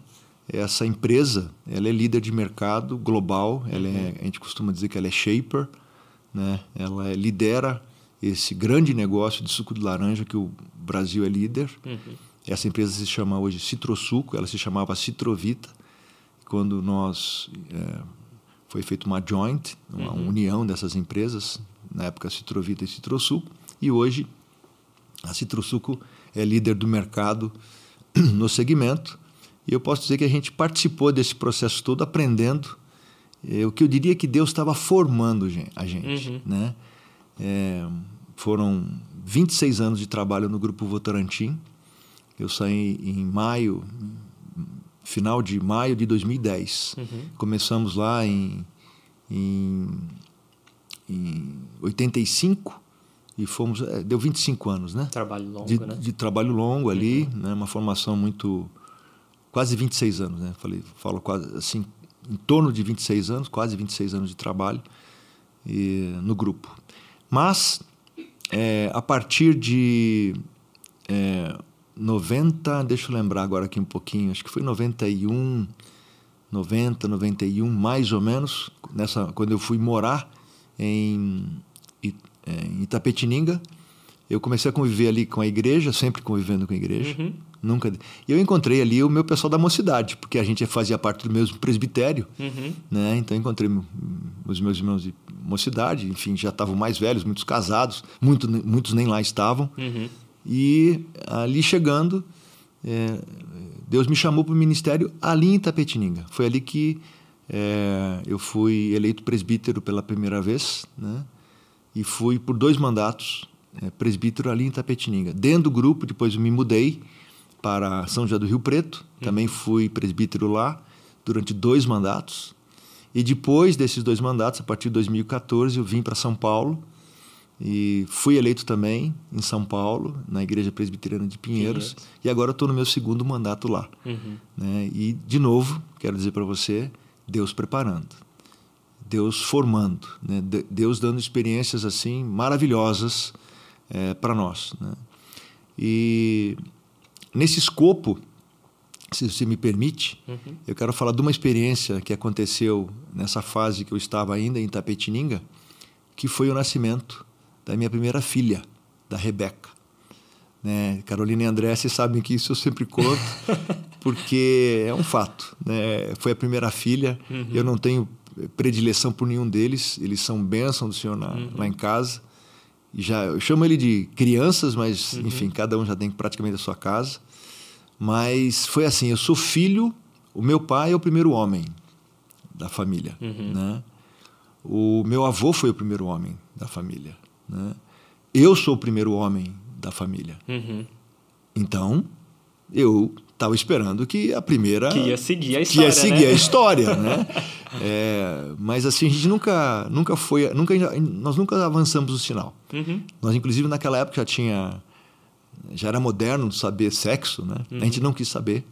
essa empresa ela é líder de mercado global, ela é, a gente costuma dizer que ela é shaper, né, ela lidera esse grande negócio de suco de laranja que o Brasil é líder. Uhum. Essa empresa se chama hoje Citrosuco, ela se chamava Citrovita. Quando nós é, foi feita uma joint, uma uhum. união dessas empresas, na época Citrovita e Citrosuco, e hoje a Citrosuco é líder do mercado no segmento. E eu posso dizer que a gente participou desse processo todo aprendendo o que eu diria que Deus estava formando a gente. Uhum. Né? É, foram 26 anos de trabalho no Grupo Votorantim. Eu saí em maio, final de maio de 2010. Uhum. Começamos lá em, em, em 85 e fomos é, deu 25 anos né trabalho longo de, né de trabalho longo ali uhum. né uma formação muito quase 26 anos né falei falo quase assim em torno de 26 anos quase 26 anos de trabalho e, no grupo mas é, a partir de é, 90 deixa eu lembrar agora aqui um pouquinho acho que foi 91 90 91 mais ou menos nessa quando eu fui morar em é, em Itapetininga. Eu comecei a conviver ali com a igreja, sempre convivendo com a igreja. Uhum. Nunca. E eu encontrei ali o meu pessoal da mocidade, porque a gente fazia parte do mesmo presbitério, uhum. né? Então encontrei os meus irmãos de mocidade, enfim, já estavam mais velhos, muitos casados, muito, muitos nem lá estavam. Uhum. E ali chegando, é, Deus me chamou para o ministério ali em Itapetininga. Foi ali que é, eu fui eleito presbítero pela primeira vez, né? e fui por dois mandatos é, presbítero ali em Tapetininga. Dentro do grupo, depois eu me mudei para São José do Rio Preto, também fui presbítero lá durante dois mandatos. E depois desses dois mandatos, a partir de 2014, eu vim para São Paulo e fui eleito também em São Paulo, na Igreja Presbiteriana de Pinheiros, Pinheiros. e agora estou no meu segundo mandato lá. Uhum. Né? E, de novo, quero dizer para você, Deus preparando. Deus formando, né? Deus dando experiências assim maravilhosas é, para nós. Né? E nesse escopo, se você me permite, uhum. eu quero falar de uma experiência que aconteceu nessa fase que eu estava ainda em Tapetininga, que foi o nascimento da minha primeira filha, da Rebeca. Né? Carolina e André, vocês sabem que isso eu sempre conto, porque é um fato. Né? Foi a primeira filha, uhum. eu não tenho predileção por nenhum deles, eles são bênção do Senhor na, uhum. lá em casa. E já, eu chamo ele de crianças, mas uhum. enfim, cada um já tem praticamente a sua casa. Mas foi assim, eu sou filho, o meu pai é o primeiro homem da família, Uhum. né? O meu avô foi o primeiro homem da família, né? Eu sou o primeiro homem da família. Uhum. Então, eu estava esperando que a primeira Que ia seguir a que história, ia seguir né? a história, né? É, mas assim a gente nunca, nunca foi, nunca nós nunca avançamos o sinal. Uhum. Nós inclusive naquela época já tinha, já era moderno saber sexo, né? A gente não quis saber,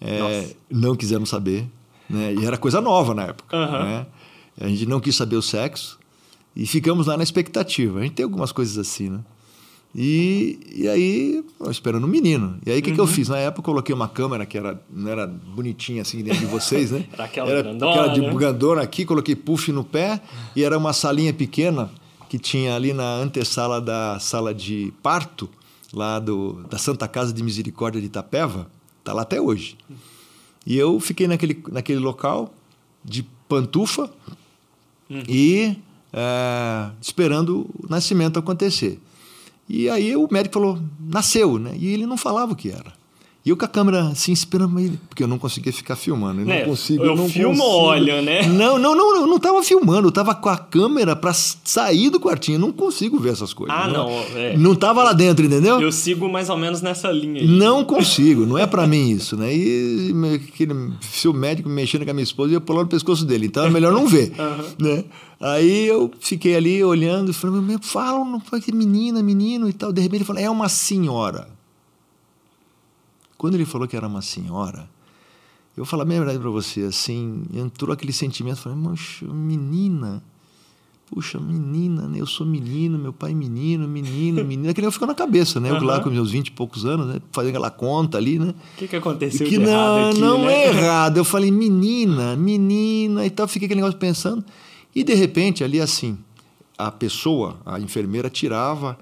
É, Uhum. Não quisemos saber, né? E era coisa nova na época, Aham. né? A gente não quis saber o sexo e ficamos lá na expectativa. A gente tem algumas coisas assim, né? E, e aí, esperando um menino. E aí, o que, Uhum. que eu fiz? Na época, eu coloquei uma câmera que era, não era bonitinha assim dentro de vocês, né? Era aquela grandona, aquela de né? grandona aqui, coloquei puff no pé e era uma salinha pequena que tinha ali na antessala da sala de parto, lá do, da Santa Casa de Misericórdia de Itapeva. Está lá até hoje. E eu fiquei naquele, naquele local de pantufa e é, esperando o nascimento acontecer. E aí o médico falou, nasceu, né? E ele não falava o que era. E eu com a câmera assim, esperando porque eu não conseguia ficar filmando. Eu Né, não consigo. eu não filmo, consigo. olha, né? Não, não, não, eu não estava filmando, eu estava com a câmera para sair do quartinho. Eu não consigo ver essas coisas. Ah, não, é. Não estava lá dentro, entendeu? Eu sigo mais ou menos nessa linha aí. Não consigo, não é pra mim isso, né? E aquele seu médico mexendo com a minha esposa e eu pulando no pescoço dele, então é melhor não ver, né? Aí eu fiquei ali olhando e falei, meu, fala, não foi que menina, menino e tal. De repente ele falou, é uma senhora. Quando ele falou que era uma senhora, eu vou falar bem a verdade pra você, assim, entrou aquele sentimento, falei, mancha, menina. Puxa, menina, né? Eu sou menino, meu pai é menino, menino, menina. Aquele ficou na cabeça, né? Eu lá Aham. com meus 20 e poucos anos, né? Fazendo aquela conta ali, né? O que, que aconteceu que de errado não, aqui, não né? é errado. Eu falei, menina, menina e tal. Fiquei aquele negócio pensando. E de repente, ali assim, a pessoa, a enfermeira, tirava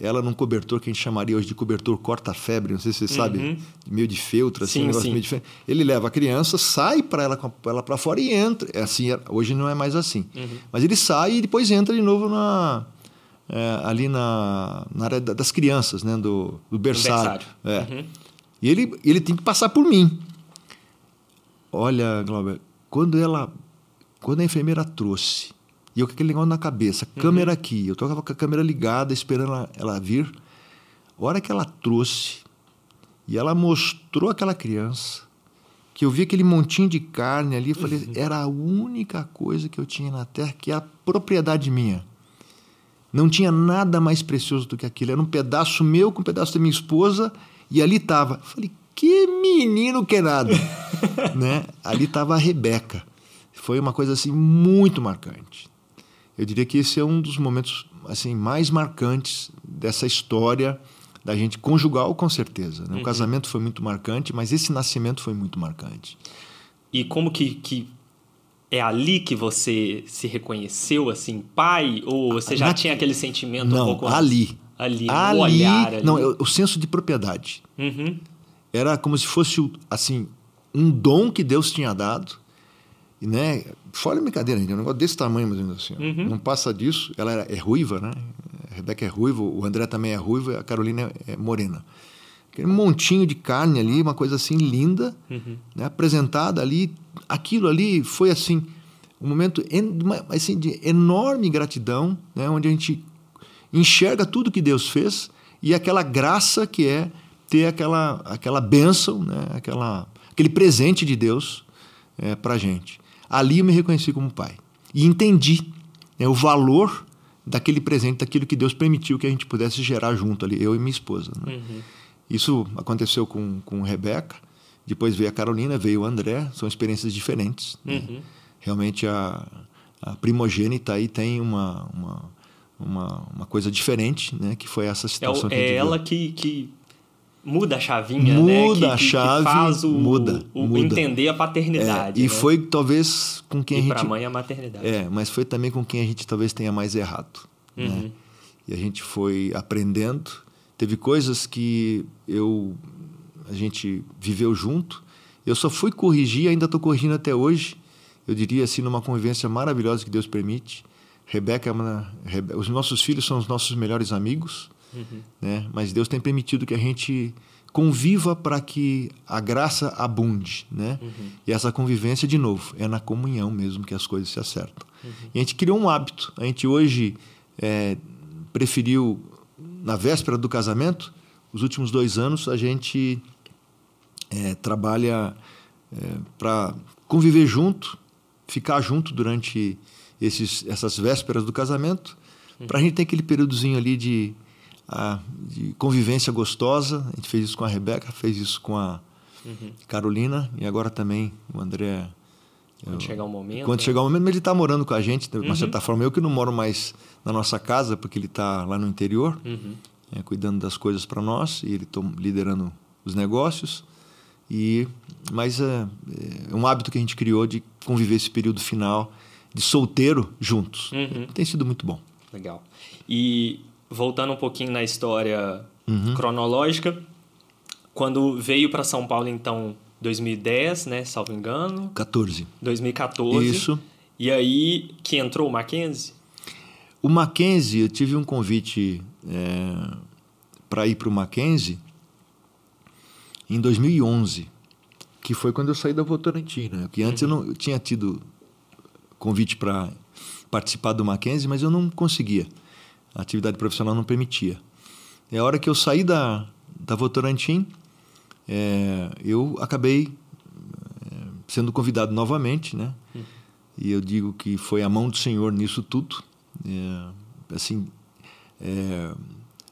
ela num cobertor que a gente chamaria hoje de cobertor corta-febre, não sei se você sabe, meio de feltro, assim, Uhum. Sim, um negócio sim. meio diferente. Ele leva a criança, sai para ela, ela para fora e entra. É assim, é- hoje não é mais assim. Uhum. Mas ele sai e depois entra de novo na, é, ali na, na área da- das crianças, né? Do, do berçário. berçário. É. Uhum. E ele, ele tem que passar por mim. Olha, Glauber, quando ela. Quando a enfermeira trouxe, e eu com aquele negócio na cabeça, câmera aqui, eu tava com a câmera ligada, esperando ela, vir. A hora que ela trouxe, e ela mostrou aquela criança, que eu vi aquele montinho de carne ali, eu falei, era a única coisa que eu tinha na terra que é a propriedade minha. Não tinha nada mais precioso do que aquilo. Era um pedaço meu com um pedaço da minha esposa e ali estava. Falei, que menino que é nada. né? Ali estava a Rebeca. Foi uma coisa assim muito marcante. Eu diria que esse é um dos momentos assim mais marcantes dessa história da gente conjugal, com certeza. Né? O casamento foi muito marcante, mas esse nascimento foi muito marcante. E como que, que é ali que você se reconheceu assim, pai? Ou você já Na- tinha aquele sentimento um Não, pouco antes? ali. Ali, Ali, olhar ali. não, o senso de propriedade. Uhum. era como se fosse assim um dom que Deus tinha dado e né fora brincadeira gente, é um negócio desse tamanho mais ou menos assim. Uhum. não passa disso ela é ruiva né a Rebeca é ruiva o André também é ruivo a Carolina é, é morena aquele montinho de carne ali uma coisa assim linda Uhum. né, apresentada ali aquilo ali foi assim um momento assim de enorme gratidão né onde a gente enxerga tudo que Deus fez e aquela graça que é ter aquela aquela bênção né aquela aquele presente de Deus é, para gente ali eu me reconheci como pai e entendi né, o valor daquele presente daquilo que Deus permitiu que a gente pudesse gerar junto ali eu e minha esposa né? Uhum. Isso aconteceu com, com Rebeca, depois veio a Carolina, veio o André, são experiências diferentes. né? Uhum. Realmente a, a primogênita aí tem uma, uma, uma, uma coisa diferente, né? que foi essa É, situação o- que é ela que, que muda a chavinha, Muda né? Que, a que- que chave, faz o, muda, o muda. entender a É, paternidade. e né? foi talvez com quem E a gente. mãe a maternidade. É, mas foi também com quem a gente talvez tenha mais errado. Né? Uhum. E a gente foi aprendendo. Teve coisas que eu a gente viveu junto. Eu só fui corrigir, ainda estou corrigindo até hoje. Eu diria assim, numa convivência maravilhosa que Deus permite. Rebeca, é Rebe- os nossos filhos são os nossos melhores amigos, Né? Mas Deus tem permitido que a gente conviva para que a graça abunde, né? Uhum. E essa convivência, de novo, é na comunhão mesmo que as coisas se acertam. Uhum. E a gente criou um hábito. A gente hoje é, preferiu, na véspera do casamento, os últimos dois anos, a gente é, trabalha é, para conviver junto, ficar junto durante esses, essas vésperas do casamento, uhum. para a gente ter aquele períodozinho ali de a, de convivência gostosa. A gente fez isso com a Rebeca, fez isso com a uhum. Carolina e agora também o André. Quando eu, chegar o momento. Quando né? chegar o momento, ele está morando com a gente, de uma uhum. certa forma. Eu que não moro mais na nossa casa, porque ele está lá no interior, uhum. é, cuidando das coisas para nós, e ele está liderando os negócios. E, mas é, é, um hábito que a gente criou de conviver esse período final de solteiro juntos. Uhum. Tem sido muito bom. Legal. E voltando um pouquinho na história uhum. cronológica, quando veio para São Paulo, então, 2010, né? Salvo engano. 14. 2014. Isso. E aí que entrou o Mackenzie? O Mackenzie, eu tive um convite é, para ir para o Mackenzie em 2011, que foi quando eu saí da Votorantim, né? Que antes uhum. eu não eu tinha tido convite para participar do Mackenzie, mas eu não conseguia a atividade profissional não permitia. E a hora que eu saí da, da Votorantim, é, eu acabei é, sendo convidado novamente, né? Uhum. E eu digo que foi a mão do Senhor nisso tudo, é, assim, é,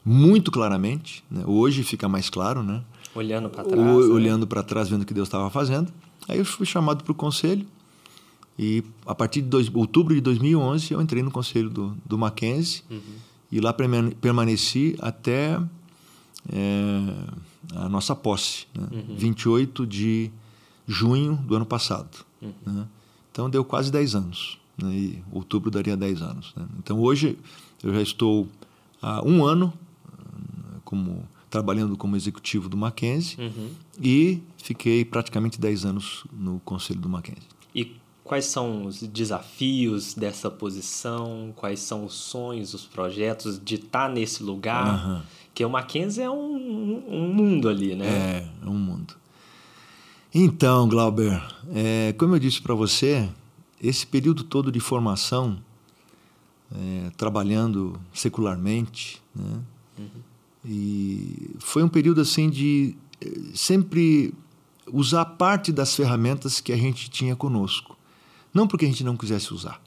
muito claramente. Né? Hoje fica mais claro, né? Olhando para trás. O, né? Olhando para trás, vendo o que Deus estava fazendo. Aí eu fui chamado para o conselho e a partir de dois, outubro de 2011 eu entrei no conselho do, do Mackenzie. Uhum e lá permaneci até é, a nossa posse, né? uhum. 28 de junho do ano passado. Uhum. Né? Então deu quase 10 anos. Né? E outubro daria 10 anos. Né? Então hoje eu já estou há um ano como trabalhando como executivo do Mackenzie uhum. e fiquei praticamente 10 anos no conselho do Mackenzie. E Quais são os desafios dessa posição? Quais são os sonhos, os projetos de estar tá nesse lugar? Uhum. Que o Mackenzie é um, um mundo ali, né? É, é um mundo. Então, Glauber, é, como eu disse para você, esse período todo de formação, é, trabalhando secularmente, né? Uhum. E foi um período assim de é, sempre usar parte das ferramentas que a gente tinha conosco. Não porque a gente não quisesse usar,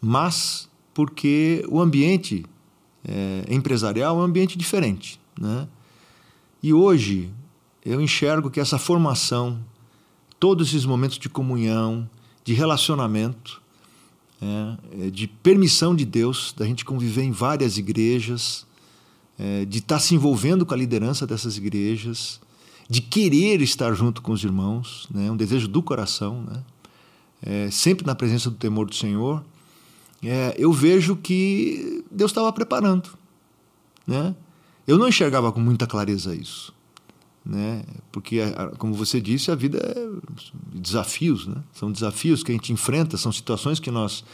mas porque o ambiente é, empresarial é um ambiente diferente. Né? E hoje eu enxergo que essa formação, todos esses momentos de comunhão, de relacionamento, é, é de permissão de Deus, da gente conviver em várias igrejas, é, de estar se envolvendo com a liderança dessas igrejas, de querer estar junto com os irmãos, né? um desejo do coração, né? É, sempre na presença do temor do Senhor, é, eu vejo que Deus estava preparando. Né? Eu não enxergava com muita clareza isso. Né? Porque, como você disse, a vida é desafios. Né? São desafios que a gente enfrenta, são situações que nós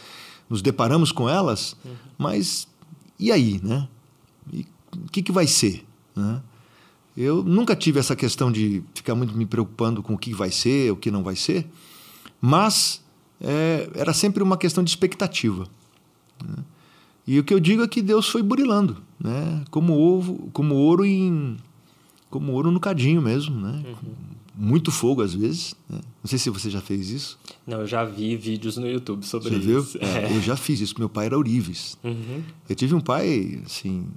nos deparamos com elas, uhum. mas e aí? Né? o que, que vai ser? Né? Eu nunca tive essa questão de ficar muito me preocupando com o que vai ser, o que não vai ser, mas é, era sempre uma questão de expectativa. Né? E o que eu digo é que Deus foi burilando, né? como, ovo, como ouro em como ouro no cadinho mesmo, né? Uhum. Muito fogo às vezes. Né? Não sei se você já fez isso. Não, eu já vi vídeos no YouTube sobre você isso. Viu? É. Eu já fiz isso. Meu pai era Ourives. Uhum. Eu tive um pai assim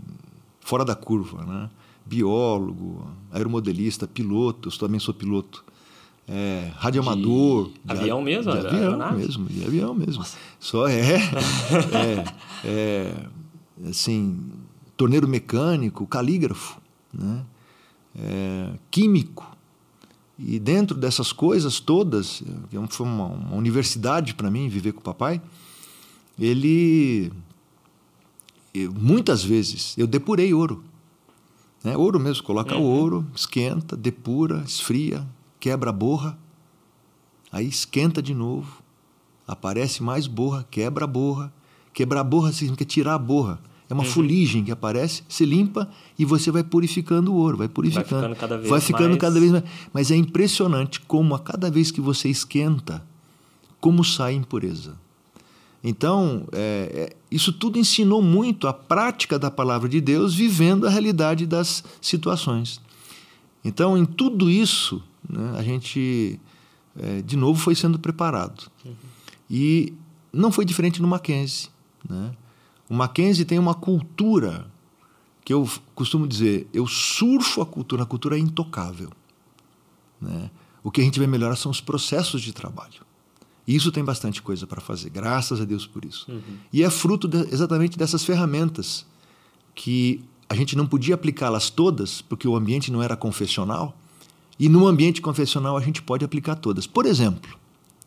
fora da curva, né? Biólogo, aeromodelista, piloto. Eu também sou piloto é, radioamador. De avião de, mesmo? De avião aeronave? mesmo, de avião mesmo. Nossa. Só é, é, é, assim, torneiro mecânico, calígrafo, né? É, químico. E dentro dessas coisas todas, que foi uma, uma universidade para mim viver com o papai, ele eu, muitas vezes eu depurei ouro. Né? Ouro mesmo, coloca uhum. o ouro, esquenta, depura, esfria, quebra a borra, aí esquenta de novo, aparece mais borra, quebra a borra. Quebrar a borra significa tirar a borra. É É uma uhum. fuligem que aparece, se limpa e você vai purificando o ouro, vai purificando. Vai ficando cada vez vai ficando mais... cada vez mais. Mas é impressionante como a cada vez que você esquenta, como sai impureza. Então, é, é, isso tudo ensinou muito a prática da palavra de Deus, vivendo a realidade das situações. Então, em tudo isso, né, a gente, é, de novo, foi sendo preparado. Uhum. E não foi diferente no Mackenzie. Né? O Mackenzie tem uma cultura que eu costumo dizer, eu surfo a cultura, a cultura é intocável. Né? O que a gente vê melhorar são os processos de trabalho. E isso tem bastante coisa para fazer, graças a Deus por isso. Uhum. E é fruto de, exatamente dessas ferramentas que a gente não podia aplicá-las todas, porque o ambiente não era confessional, e no ambiente confessional a gente pode aplicar todas. Por exemplo,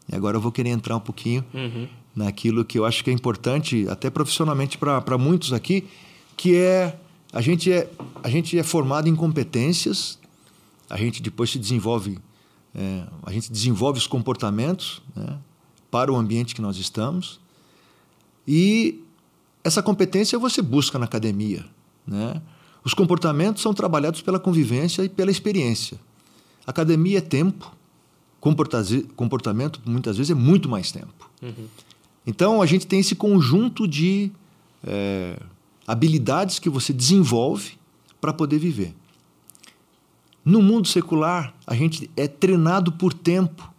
e agora eu vou querer entrar um pouquinho uhum. naquilo que eu acho que é importante, até profissionalmente para muitos aqui, que é a gente é a gente é formado em competências, a gente depois se desenvolve, é, a gente desenvolve os comportamentos, né? para o ambiente que nós estamos. E essa competência você busca na academia. Né? Os comportamentos são trabalhados pela convivência e pela experiência. Academia é tempo, comportamento muitas vezes é muito mais tempo. Uhum. Então a gente tem esse conjunto de é, habilidades que você desenvolve para poder viver. No mundo secular, a gente é treinado por tempo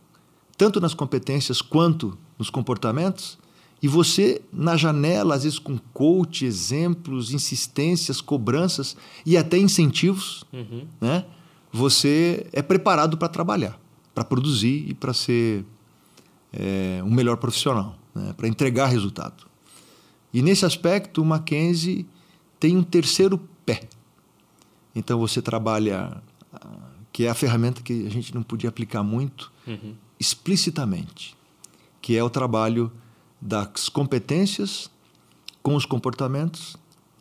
tanto nas competências quanto nos comportamentos. E você, na janela, às vezes com coach, exemplos, insistências, cobranças e até incentivos, uhum. né? Você é preparado para trabalhar, para produzir e para ser é, um melhor profissional, né? para entregar resultado. E nesse aspecto, o Mackenzie tem um terceiro pé. Então você trabalha, que é a ferramenta que a gente não podia aplicar muito, uhum explicitamente, que é o trabalho das competências com os comportamentos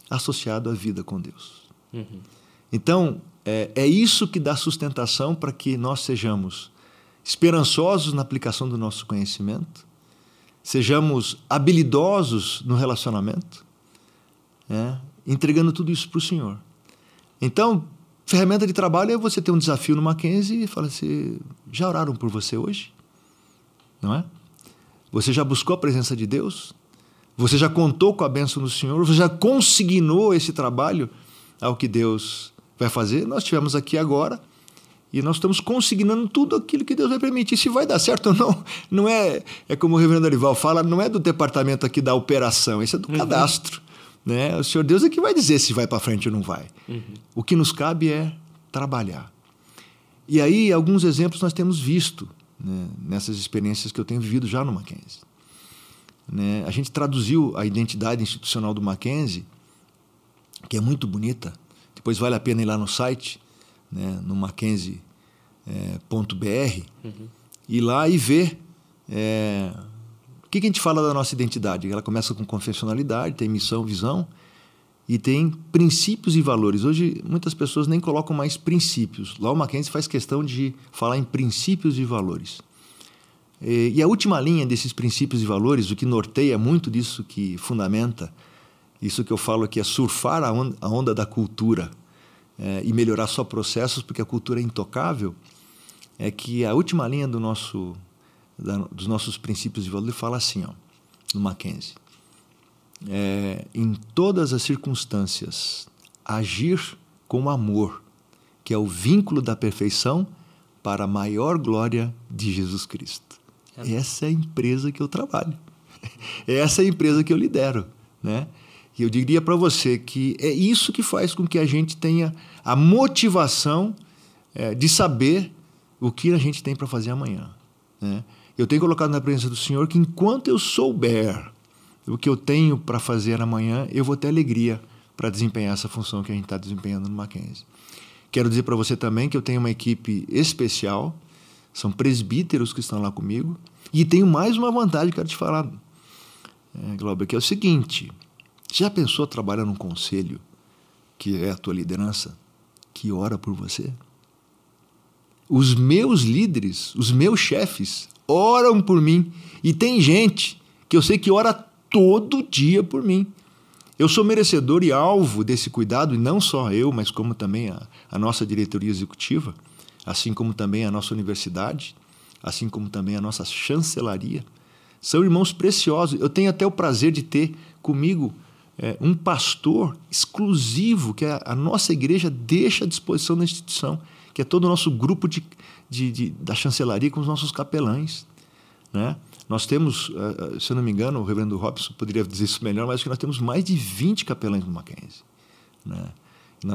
associado à vida com Deus. Uhum. Então, é, é isso que dá sustentação para que nós sejamos esperançosos na aplicação do nosso conhecimento, sejamos habilidosos no relacionamento, é, entregando tudo isso para o Senhor. Então, Ferramenta de trabalho é você ter um desafio no Mackenzie e falar assim: já oraram por você hoje? Não é? Você já buscou a presença de Deus? Você já contou com a bênção do Senhor? Você já consignou esse trabalho ao que Deus vai fazer? Nós tivemos aqui agora e nós estamos consignando tudo aquilo que Deus vai permitir. Se vai dar certo ou não, não é, é como o reverendo Arival fala, não é do departamento aqui da operação, isso é do uhum. cadastro. Né? O Senhor Deus é que vai dizer se vai para frente ou não vai. Uhum. O que nos cabe é trabalhar. E aí, alguns exemplos nós temos visto né, nessas experiências que eu tenho vivido já no Mackenzie. Né? A gente traduziu a identidade institucional do Mackenzie, que é muito bonita. Depois vale a pena ir lá no site, né, no mackenzie.br, é, uhum. ir lá e ver é, o que, que a gente fala da nossa identidade? Ela começa com confessionalidade, tem missão, visão e tem princípios e valores. Hoje, muitas pessoas nem colocam mais princípios. Lá o Mackenzie faz questão de falar em princípios e valores. E a última linha desses princípios e valores, o que norteia muito disso que fundamenta, isso que eu falo aqui é surfar a onda, a onda da cultura é, e melhorar só processos, porque a cultura é intocável, é que a última linha do nosso da, dos nossos princípios de valor, fala assim, ó, no Mackenzie. É, em todas as circunstâncias, agir com amor, que é o vínculo da perfeição para a maior glória de Jesus Cristo. É. Essa é a empresa que eu trabalho. Essa é a empresa que eu lidero, né? E eu diria para você que é isso que faz com que a gente tenha a motivação é, de saber o que a gente tem para fazer amanhã. Né? Eu tenho colocado na presença do Senhor que enquanto eu souber o que eu tenho para fazer amanhã, eu vou ter alegria para desempenhar essa função que a gente está desempenhando no Mackenzie. Quero dizer para você também que eu tenho uma equipe especial, são presbíteros que estão lá comigo, e tenho mais uma vantagem que quero te falar, é, Glauber, que é o seguinte: já pensou trabalhar num conselho que é a tua liderança, que ora por você? Os meus líderes, os meus chefes, oram por mim. E tem gente que eu sei que ora todo dia por mim. Eu sou merecedor e alvo desse cuidado, e não só eu, mas como também a, a nossa diretoria executiva, assim como também a nossa universidade, assim como também a nossa chancelaria. São irmãos preciosos. Eu tenho até o prazer de ter comigo é, um pastor exclusivo que a, a, nossa igreja deixa à disposição da instituição, que é todo o nosso grupo de, de, de da chancelaria com os nossos capelães. Né? Nós temos, eh, eh, se eu não me engano, o reverendo Robson poderia dizer isso melhor, mas que nós temos mais de 20 capelães no Mackenzie, né?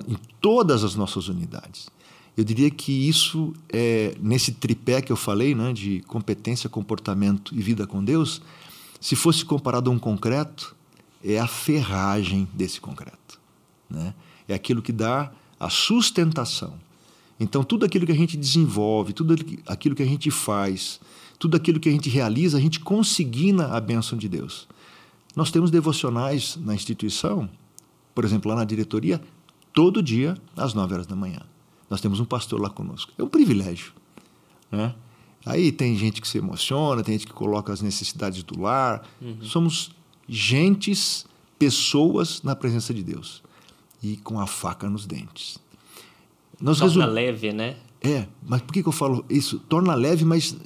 em todas as nossas unidades. Eu diria que isso, é, nesse tripé que eu falei, né, de competência, comportamento e vida com Deus, se fosse comparado a um concreto, é a ferragem desse concreto. Né? É aquilo que dá a sustentação. Então, tudo aquilo que a gente desenvolve, tudo aquilo que a gente faz, tudo aquilo que a gente realiza, a gente consigna a bênção de Deus. Nós temos devocionais na instituição, por exemplo, lá na diretoria, todo dia às 9 horas da manhã. Nós temos um pastor lá conosco. É um privilégio. Né? Aí tem gente que se emociona, tem gente que coloca as necessidades do lar. Uhum. Somos gentes, pessoas na presença de Deus. E com a faca nos dentes. Nós Torna resum... leve, né? É, mas por que, que eu falo isso? Torna leve, mas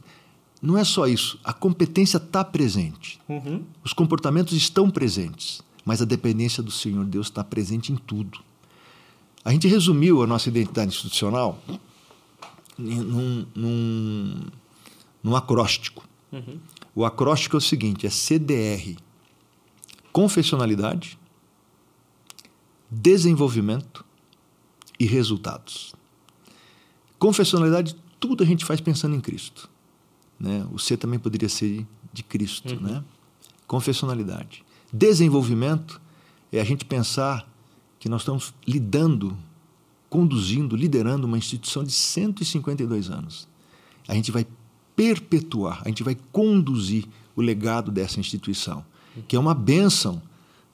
não é só isso. A competência está presente. Uhum. Os comportamentos estão presentes. Mas a dependência do Senhor Deus está presente em tudo. A gente resumiu a nossa identidade institucional num, num, num acróstico. Uhum. O acróstico é o seguinte: é CDR. Confessionalidade, desenvolvimento e resultados. Confessionalidade, tudo a gente faz pensando em Cristo. Né? O C também poderia ser de Cristo. Uhum. Né? Confessionalidade. Desenvolvimento é a gente pensar que nós estamos lidando, conduzindo, liderando uma instituição de 152 anos. A gente vai perpetuar, a gente vai conduzir o legado dessa instituição, que é uma bênção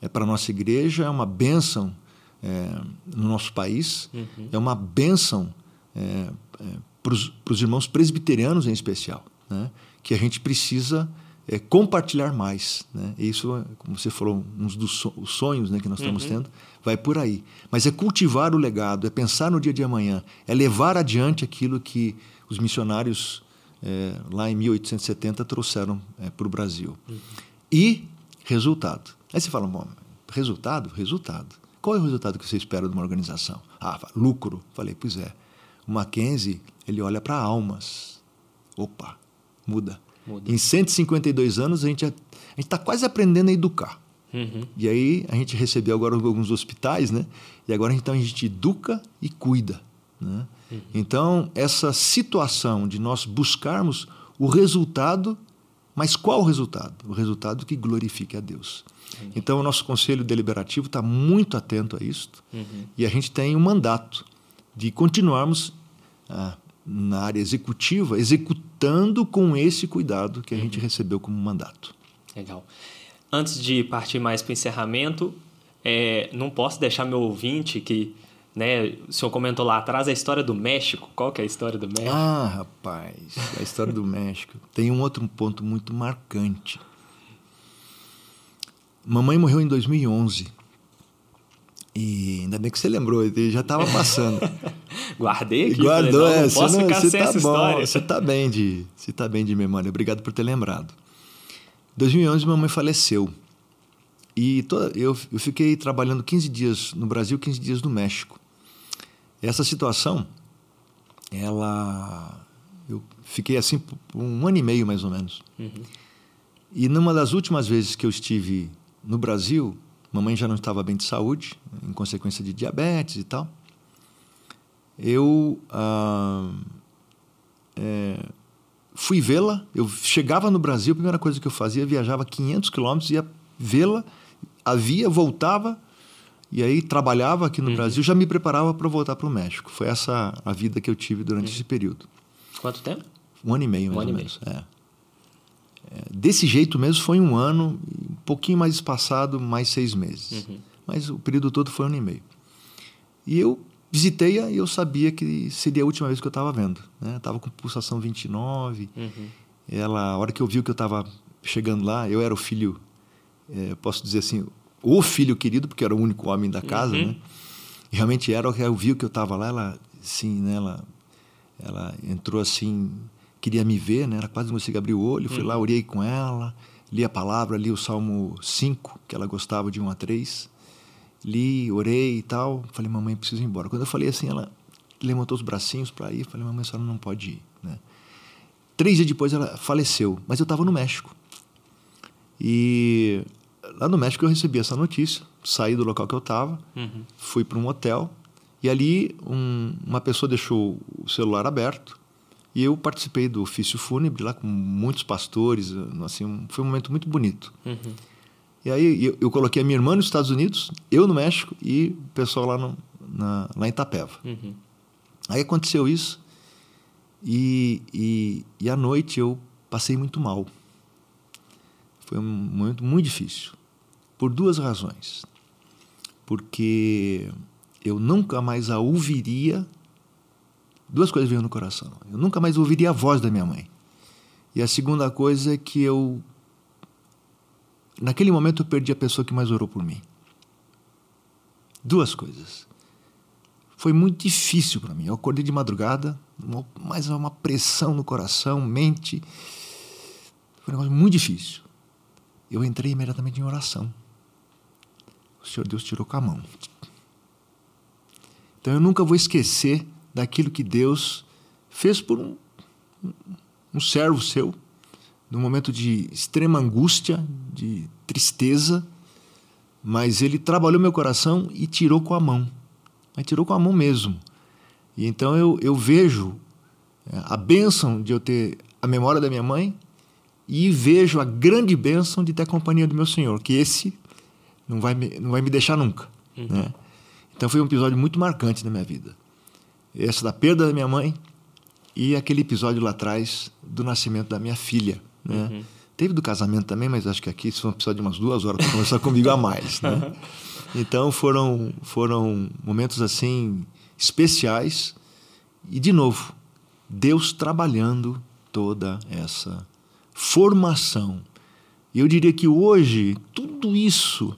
é, para a nossa igreja, é uma bênção é, no nosso país, uhum. é uma bênção é, é para os irmãos presbiterianos em especial né? que a gente precisa é, compartilhar mais. Né? Isso, como você falou, uns dos sonhos né, que nós estamos uhum. tendo, vai por aí. Mas é cultivar o legado, é pensar no dia de amanhã, é levar adiante aquilo que os missionários é, lá em 1870 trouxeram é, para o Brasil. Uhum. E resultado. Aí você fala, bom, resultado? Resultado. Qual é o resultado que você espera de uma organização? Ah, lucro. Falei, pois é. O Mackenzie, ele olha para almas. Opa, muda. muda. Em 152 anos, a gente está quase aprendendo a educar. Uhum. E aí a gente recebeu agora alguns hospitais, né? E agora então a gente educa e cuida. Né? Uhum. Então, essa situação de nós buscarmos o resultado, mas qual o resultado? O resultado que glorifique a Deus. Então, o nosso conselho deliberativo está muito atento a isso uhum. e a gente tem um mandato de continuarmos ah, na área executiva, executando com esse cuidado que a uhum. gente recebeu como mandato. Legal. Antes de partir mais para o encerramento, é, não posso deixar meu ouvinte que né, o senhor comentou lá atrás a história do México. Qual que é a história do México? Ah, rapaz, a história do México. Tem um outro ponto muito marcante. Mamãe morreu em 2011. E ainda bem que você lembrou, ele já estava passando. Guardei aqui. Guardou, falei, não, é, não posso não, ficar sem tá essa bom, história. Você está bem, de, você tá bem de memória. Obrigado por ter lembrado. Em 2011, minha mãe faleceu. E toda, eu, eu fiquei trabalhando 15 dias no Brasil, 15 dias no México. Essa situação, ela... Eu fiquei assim por um ano e meio, mais ou menos. Uhum. E numa das últimas vezes que eu estive no Brasil, Mamãe já não estava bem de saúde, em consequência de diabetes e tal. Eu ah, é, fui vê-la. Eu chegava no Brasil, a primeira coisa que eu fazia, viajava 500 quilômetros, ia vê-la, havia, voltava, e aí trabalhava aqui no uhum. Brasil, já me preparava para voltar para o México. Foi essa a vida que eu tive durante uhum. esse período. Quanto tempo? Um ano e meio, mais um ou menos. Meio. É. É, desse jeito mesmo foi um ano, um pouquinho mais espaçado, mais seis meses. Uhum. Mas o período todo foi um ano e meio. E eu visitei-a e eu sabia que seria a última vez que eu estava vendo. Né? Estava com pulsação 29. Uhum. Ela, a hora que eu vi que eu estava chegando lá, eu era o filho, é, posso dizer assim, o filho querido, porque era o único homem da casa, uhum. né? Realmente era, eu vi que eu estava lá, ela, sim, né? Ela, ela entrou assim, queria me ver, né? Ela quase não conseguia abrir o olho. Fui uhum. lá, orei com ela, li a palavra, li o Salmo 5, que ela gostava de 1 a 3. Li, orei e tal. Falei, mamãe, preciso ir embora. Quando eu falei assim, ela levantou os bracinhos para ir. Falei, mamãe, a senhora não pode ir, né? Três dias depois ela faleceu, mas eu estava no México. E lá no México eu recebi essa notícia, saí do local que eu estava, uhum. fui para um hotel e ali um, uma pessoa deixou o celular aberto e eu participei do ofício fúnebre lá com muitos pastores, assim, foi um momento muito bonito. Uhum. E aí eu, eu, coloquei a minha irmã nos Estados Unidos, eu no México e o pessoal lá, no, na, lá em Itapeva. Uhum. Aí aconteceu isso e, e, e à noite eu passei muito mal. Foi um momento muito difícil. Por duas razões. Porque eu nunca mais a ouviria. Duas coisas veio no coração. Eu nunca mais ouviria a voz da minha mãe. E a segunda coisa é que eu. Naquele momento eu perdi a pessoa que mais orou por mim. Duas coisas. Foi muito difícil para mim. Eu acordei de madrugada, mais uma pressão no coração, mente. Foi um negócio muito difícil. Eu entrei imediatamente em oração o Senhor Deus tirou com a mão. Então eu nunca vou esquecer daquilo que Deus fez por um, um servo seu, num momento de extrema angústia, de tristeza, mas ele trabalhou meu coração e tirou com a mão. Mas tirou com a mão mesmo. E então eu, eu vejo é, a bênção de eu ter a memória da minha mãe e vejo a grande bênção de ter a companhia do meu Senhor, que esse não vai me, não vai me deixar nunca. Uhum. Né? Então foi um episódio muito marcante na minha vida. Essa da perda da minha mãe e aquele episódio lá atrás do nascimento da minha filha. Né? Uhum. Teve do casamento também, mas acho que aqui isso vai precisar de umas duas horas para conversar comigo a mais. Né? Então foram, foram momentos assim especiais e, de novo, Deus trabalhando toda essa formação. E eu diria que hoje tudo isso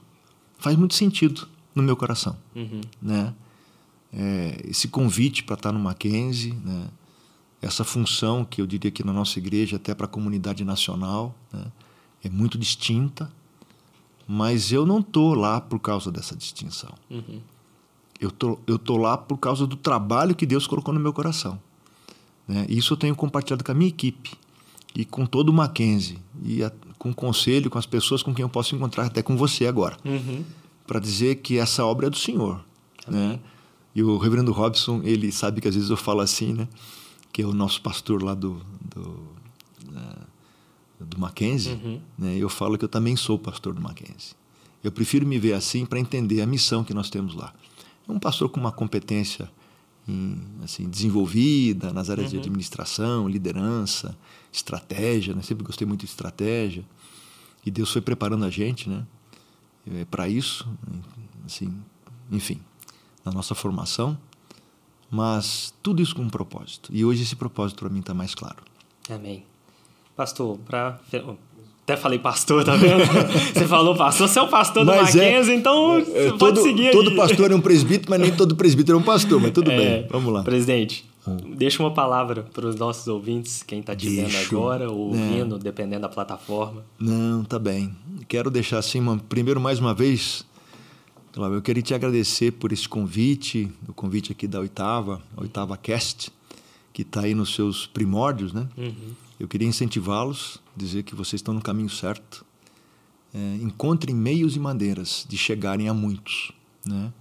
faz muito sentido no meu coração, uhum. né? É, esse convite para estar no Mackenzie, né? essa função que eu diria que na nossa igreja até para a comunidade nacional né? é muito distinta, mas eu não tô lá por causa dessa distinção. Uhum. Eu tô eu tô lá por causa do trabalho que Deus colocou no meu coração. Né? Isso eu tenho compartilhado com a minha equipe e com todo o Mackenzie e a, com conselho com as pessoas com quem eu posso encontrar, até com você agora, uhum. para dizer que essa obra é do Senhor. Né? E o reverendo Robson, ele sabe que às vezes eu falo assim, né? que é o nosso pastor lá do, do, uh, do Mackenzie, uhum. né? eu falo que eu também sou pastor do Mackenzie. Eu prefiro me ver assim para entender a missão que nós temos lá. É um pastor com uma competência em, assim, desenvolvida nas áreas uhum. de administração, liderança, estratégia, né? sempre gostei muito de estratégia. E Deus foi preparando a gente né? É, para isso, assim, enfim, na nossa formação. Mas tudo isso com um propósito. E hoje esse propósito para mim está mais claro. Amém. Pastor, para até falei pastor, tá vendo? você falou pastor, você é o pastor do mas é. Mackenzie, é, então é, todo, pode seguir Todo aí. pastor é um presbítero, mas nem todo presbítero é um pastor, mas tudo é, bem, vamos lá. Presidente. Deixa uma palavra para os nossos ouvintes, quem está te vendo agora ou ouvindo, dependendo da plataforma. Não, tá bem. Quero deixar assim, uma, primeiro mais uma vez, eu queria te agradecer por esse convite, o convite aqui da oitava, a oitava cast, que está aí nos seus primórdios, né? Uhum eu queria incentivá-los, dizer que vocês estão no caminho certo. É, encontrem meios e maneiras de chegarem a muitos. Né?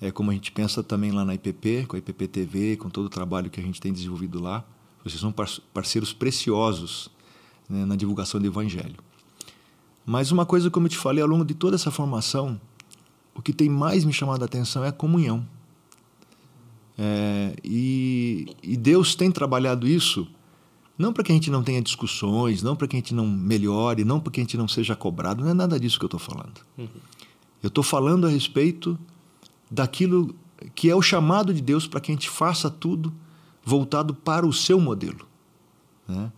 É como a gente pensa também lá na IPP, com a IPP TV, com todo o trabalho que a gente tem desenvolvido lá. Vocês são parceiros preciosos né, na divulgação do Evangelho. Mas uma coisa, como eu te falei, ao longo de toda essa formação, o que tem mais me chamado a atenção é a comunhão. É, e, e Deus tem trabalhado isso não para que a gente não tenha discussões, não para que a gente não melhore, não para que a gente não seja cobrado, não é nada disso que eu estou falando. Uhum. Eu estou falando a respeito daquilo que é o chamado de Deus para que a gente faça tudo voltado para o seu modelo. Né?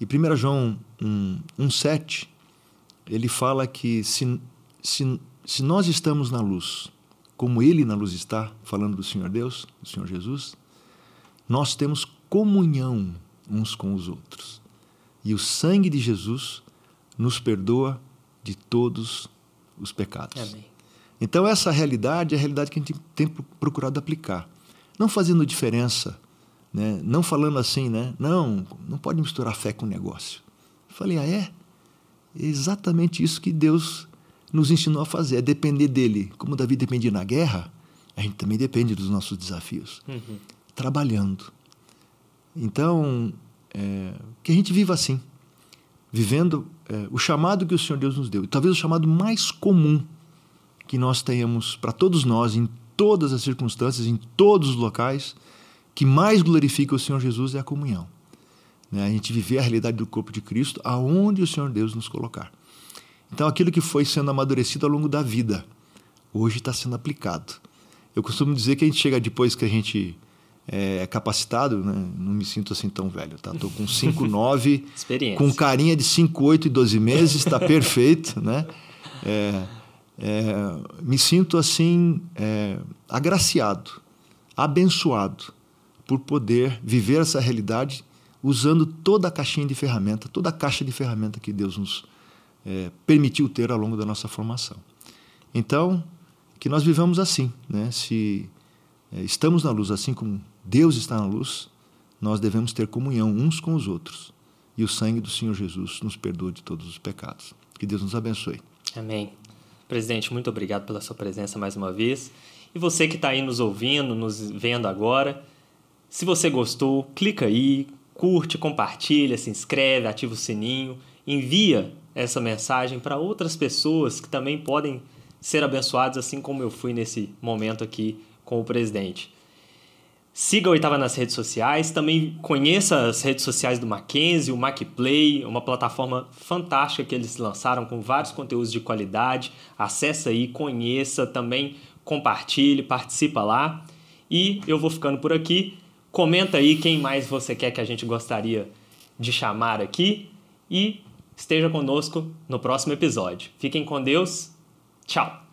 E 1 João 1,7, 1, ele fala que se, se se nós estamos na luz, como Ele na luz está, falando do Senhor Deus, do Senhor Jesus, nós temos comunhão uns com os outros. E o sangue de Jesus nos perdoa de todos os pecados. Amém. Então, essa realidade é a realidade que a gente tem procurado aplicar. Não fazendo diferença, né? não falando assim, né? não, não pode misturar fé com negócio. falei, ah, é? É exatamente isso que Deus nos ensinou a fazer, é depender dele. Como Davi dependia na guerra, a gente também depende dos nossos desafios. Uhum. Trabalhando. Então, é, que a gente viva assim, vivendo é, o chamado que o Senhor Deus nos deu. E talvez o chamado mais comum que nós tenhamos para todos nós, em todas as circunstâncias, em todos os locais, que mais glorifica o Senhor Jesus é a comunhão. Né? A gente viver a realidade do corpo de Cristo aonde o Senhor Deus nos colocar. Então, aquilo que foi sendo amadurecido ao longo da vida, hoje está sendo aplicado. Eu costumo dizer que a gente chega depois que a gente é, é capacitado, né? não me sinto assim tão velho, tá? Tô com 5, 9, com carinha de 5, 8 e 12 meses, está perfeito, né? É, é, me sinto assim é, agraciado, abençoado por poder viver essa realidade usando toda a caixinha de ferramenta, toda a caixa de ferramenta que Deus nos é, permitiu ter ao longo da nossa formação. Então, que nós vivamos assim, né? Se é, estamos na luz, assim como Deus está na luz, nós devemos ter comunhão uns com os outros. E o sangue do Senhor Jesus nos perdoa de todos os pecados. Que Deus nos abençoe. Amém. Presidente, muito obrigado pela sua presença mais uma vez. E você que está aí nos ouvindo, nos vendo agora, se você gostou, clica aí, curte, compartilha, se inscreve, ativa o sininho, envia essa mensagem para outras pessoas que também podem ser abençoadas, assim como eu fui nesse momento aqui com o presidente. Siga o Oitava nas redes sociais, também conheça as redes sociais do Mackenzie, o MacPlay, uma plataforma fantástica que eles lançaram com vários conteúdos de qualidade. Acesse aí, conheça, também compartilhe, participa lá. E eu vou ficando por aqui. Comenta aí quem mais você quer que a gente gostaria de chamar aqui e esteja conosco no próximo episódio. Fiquem com Deus. Tchau.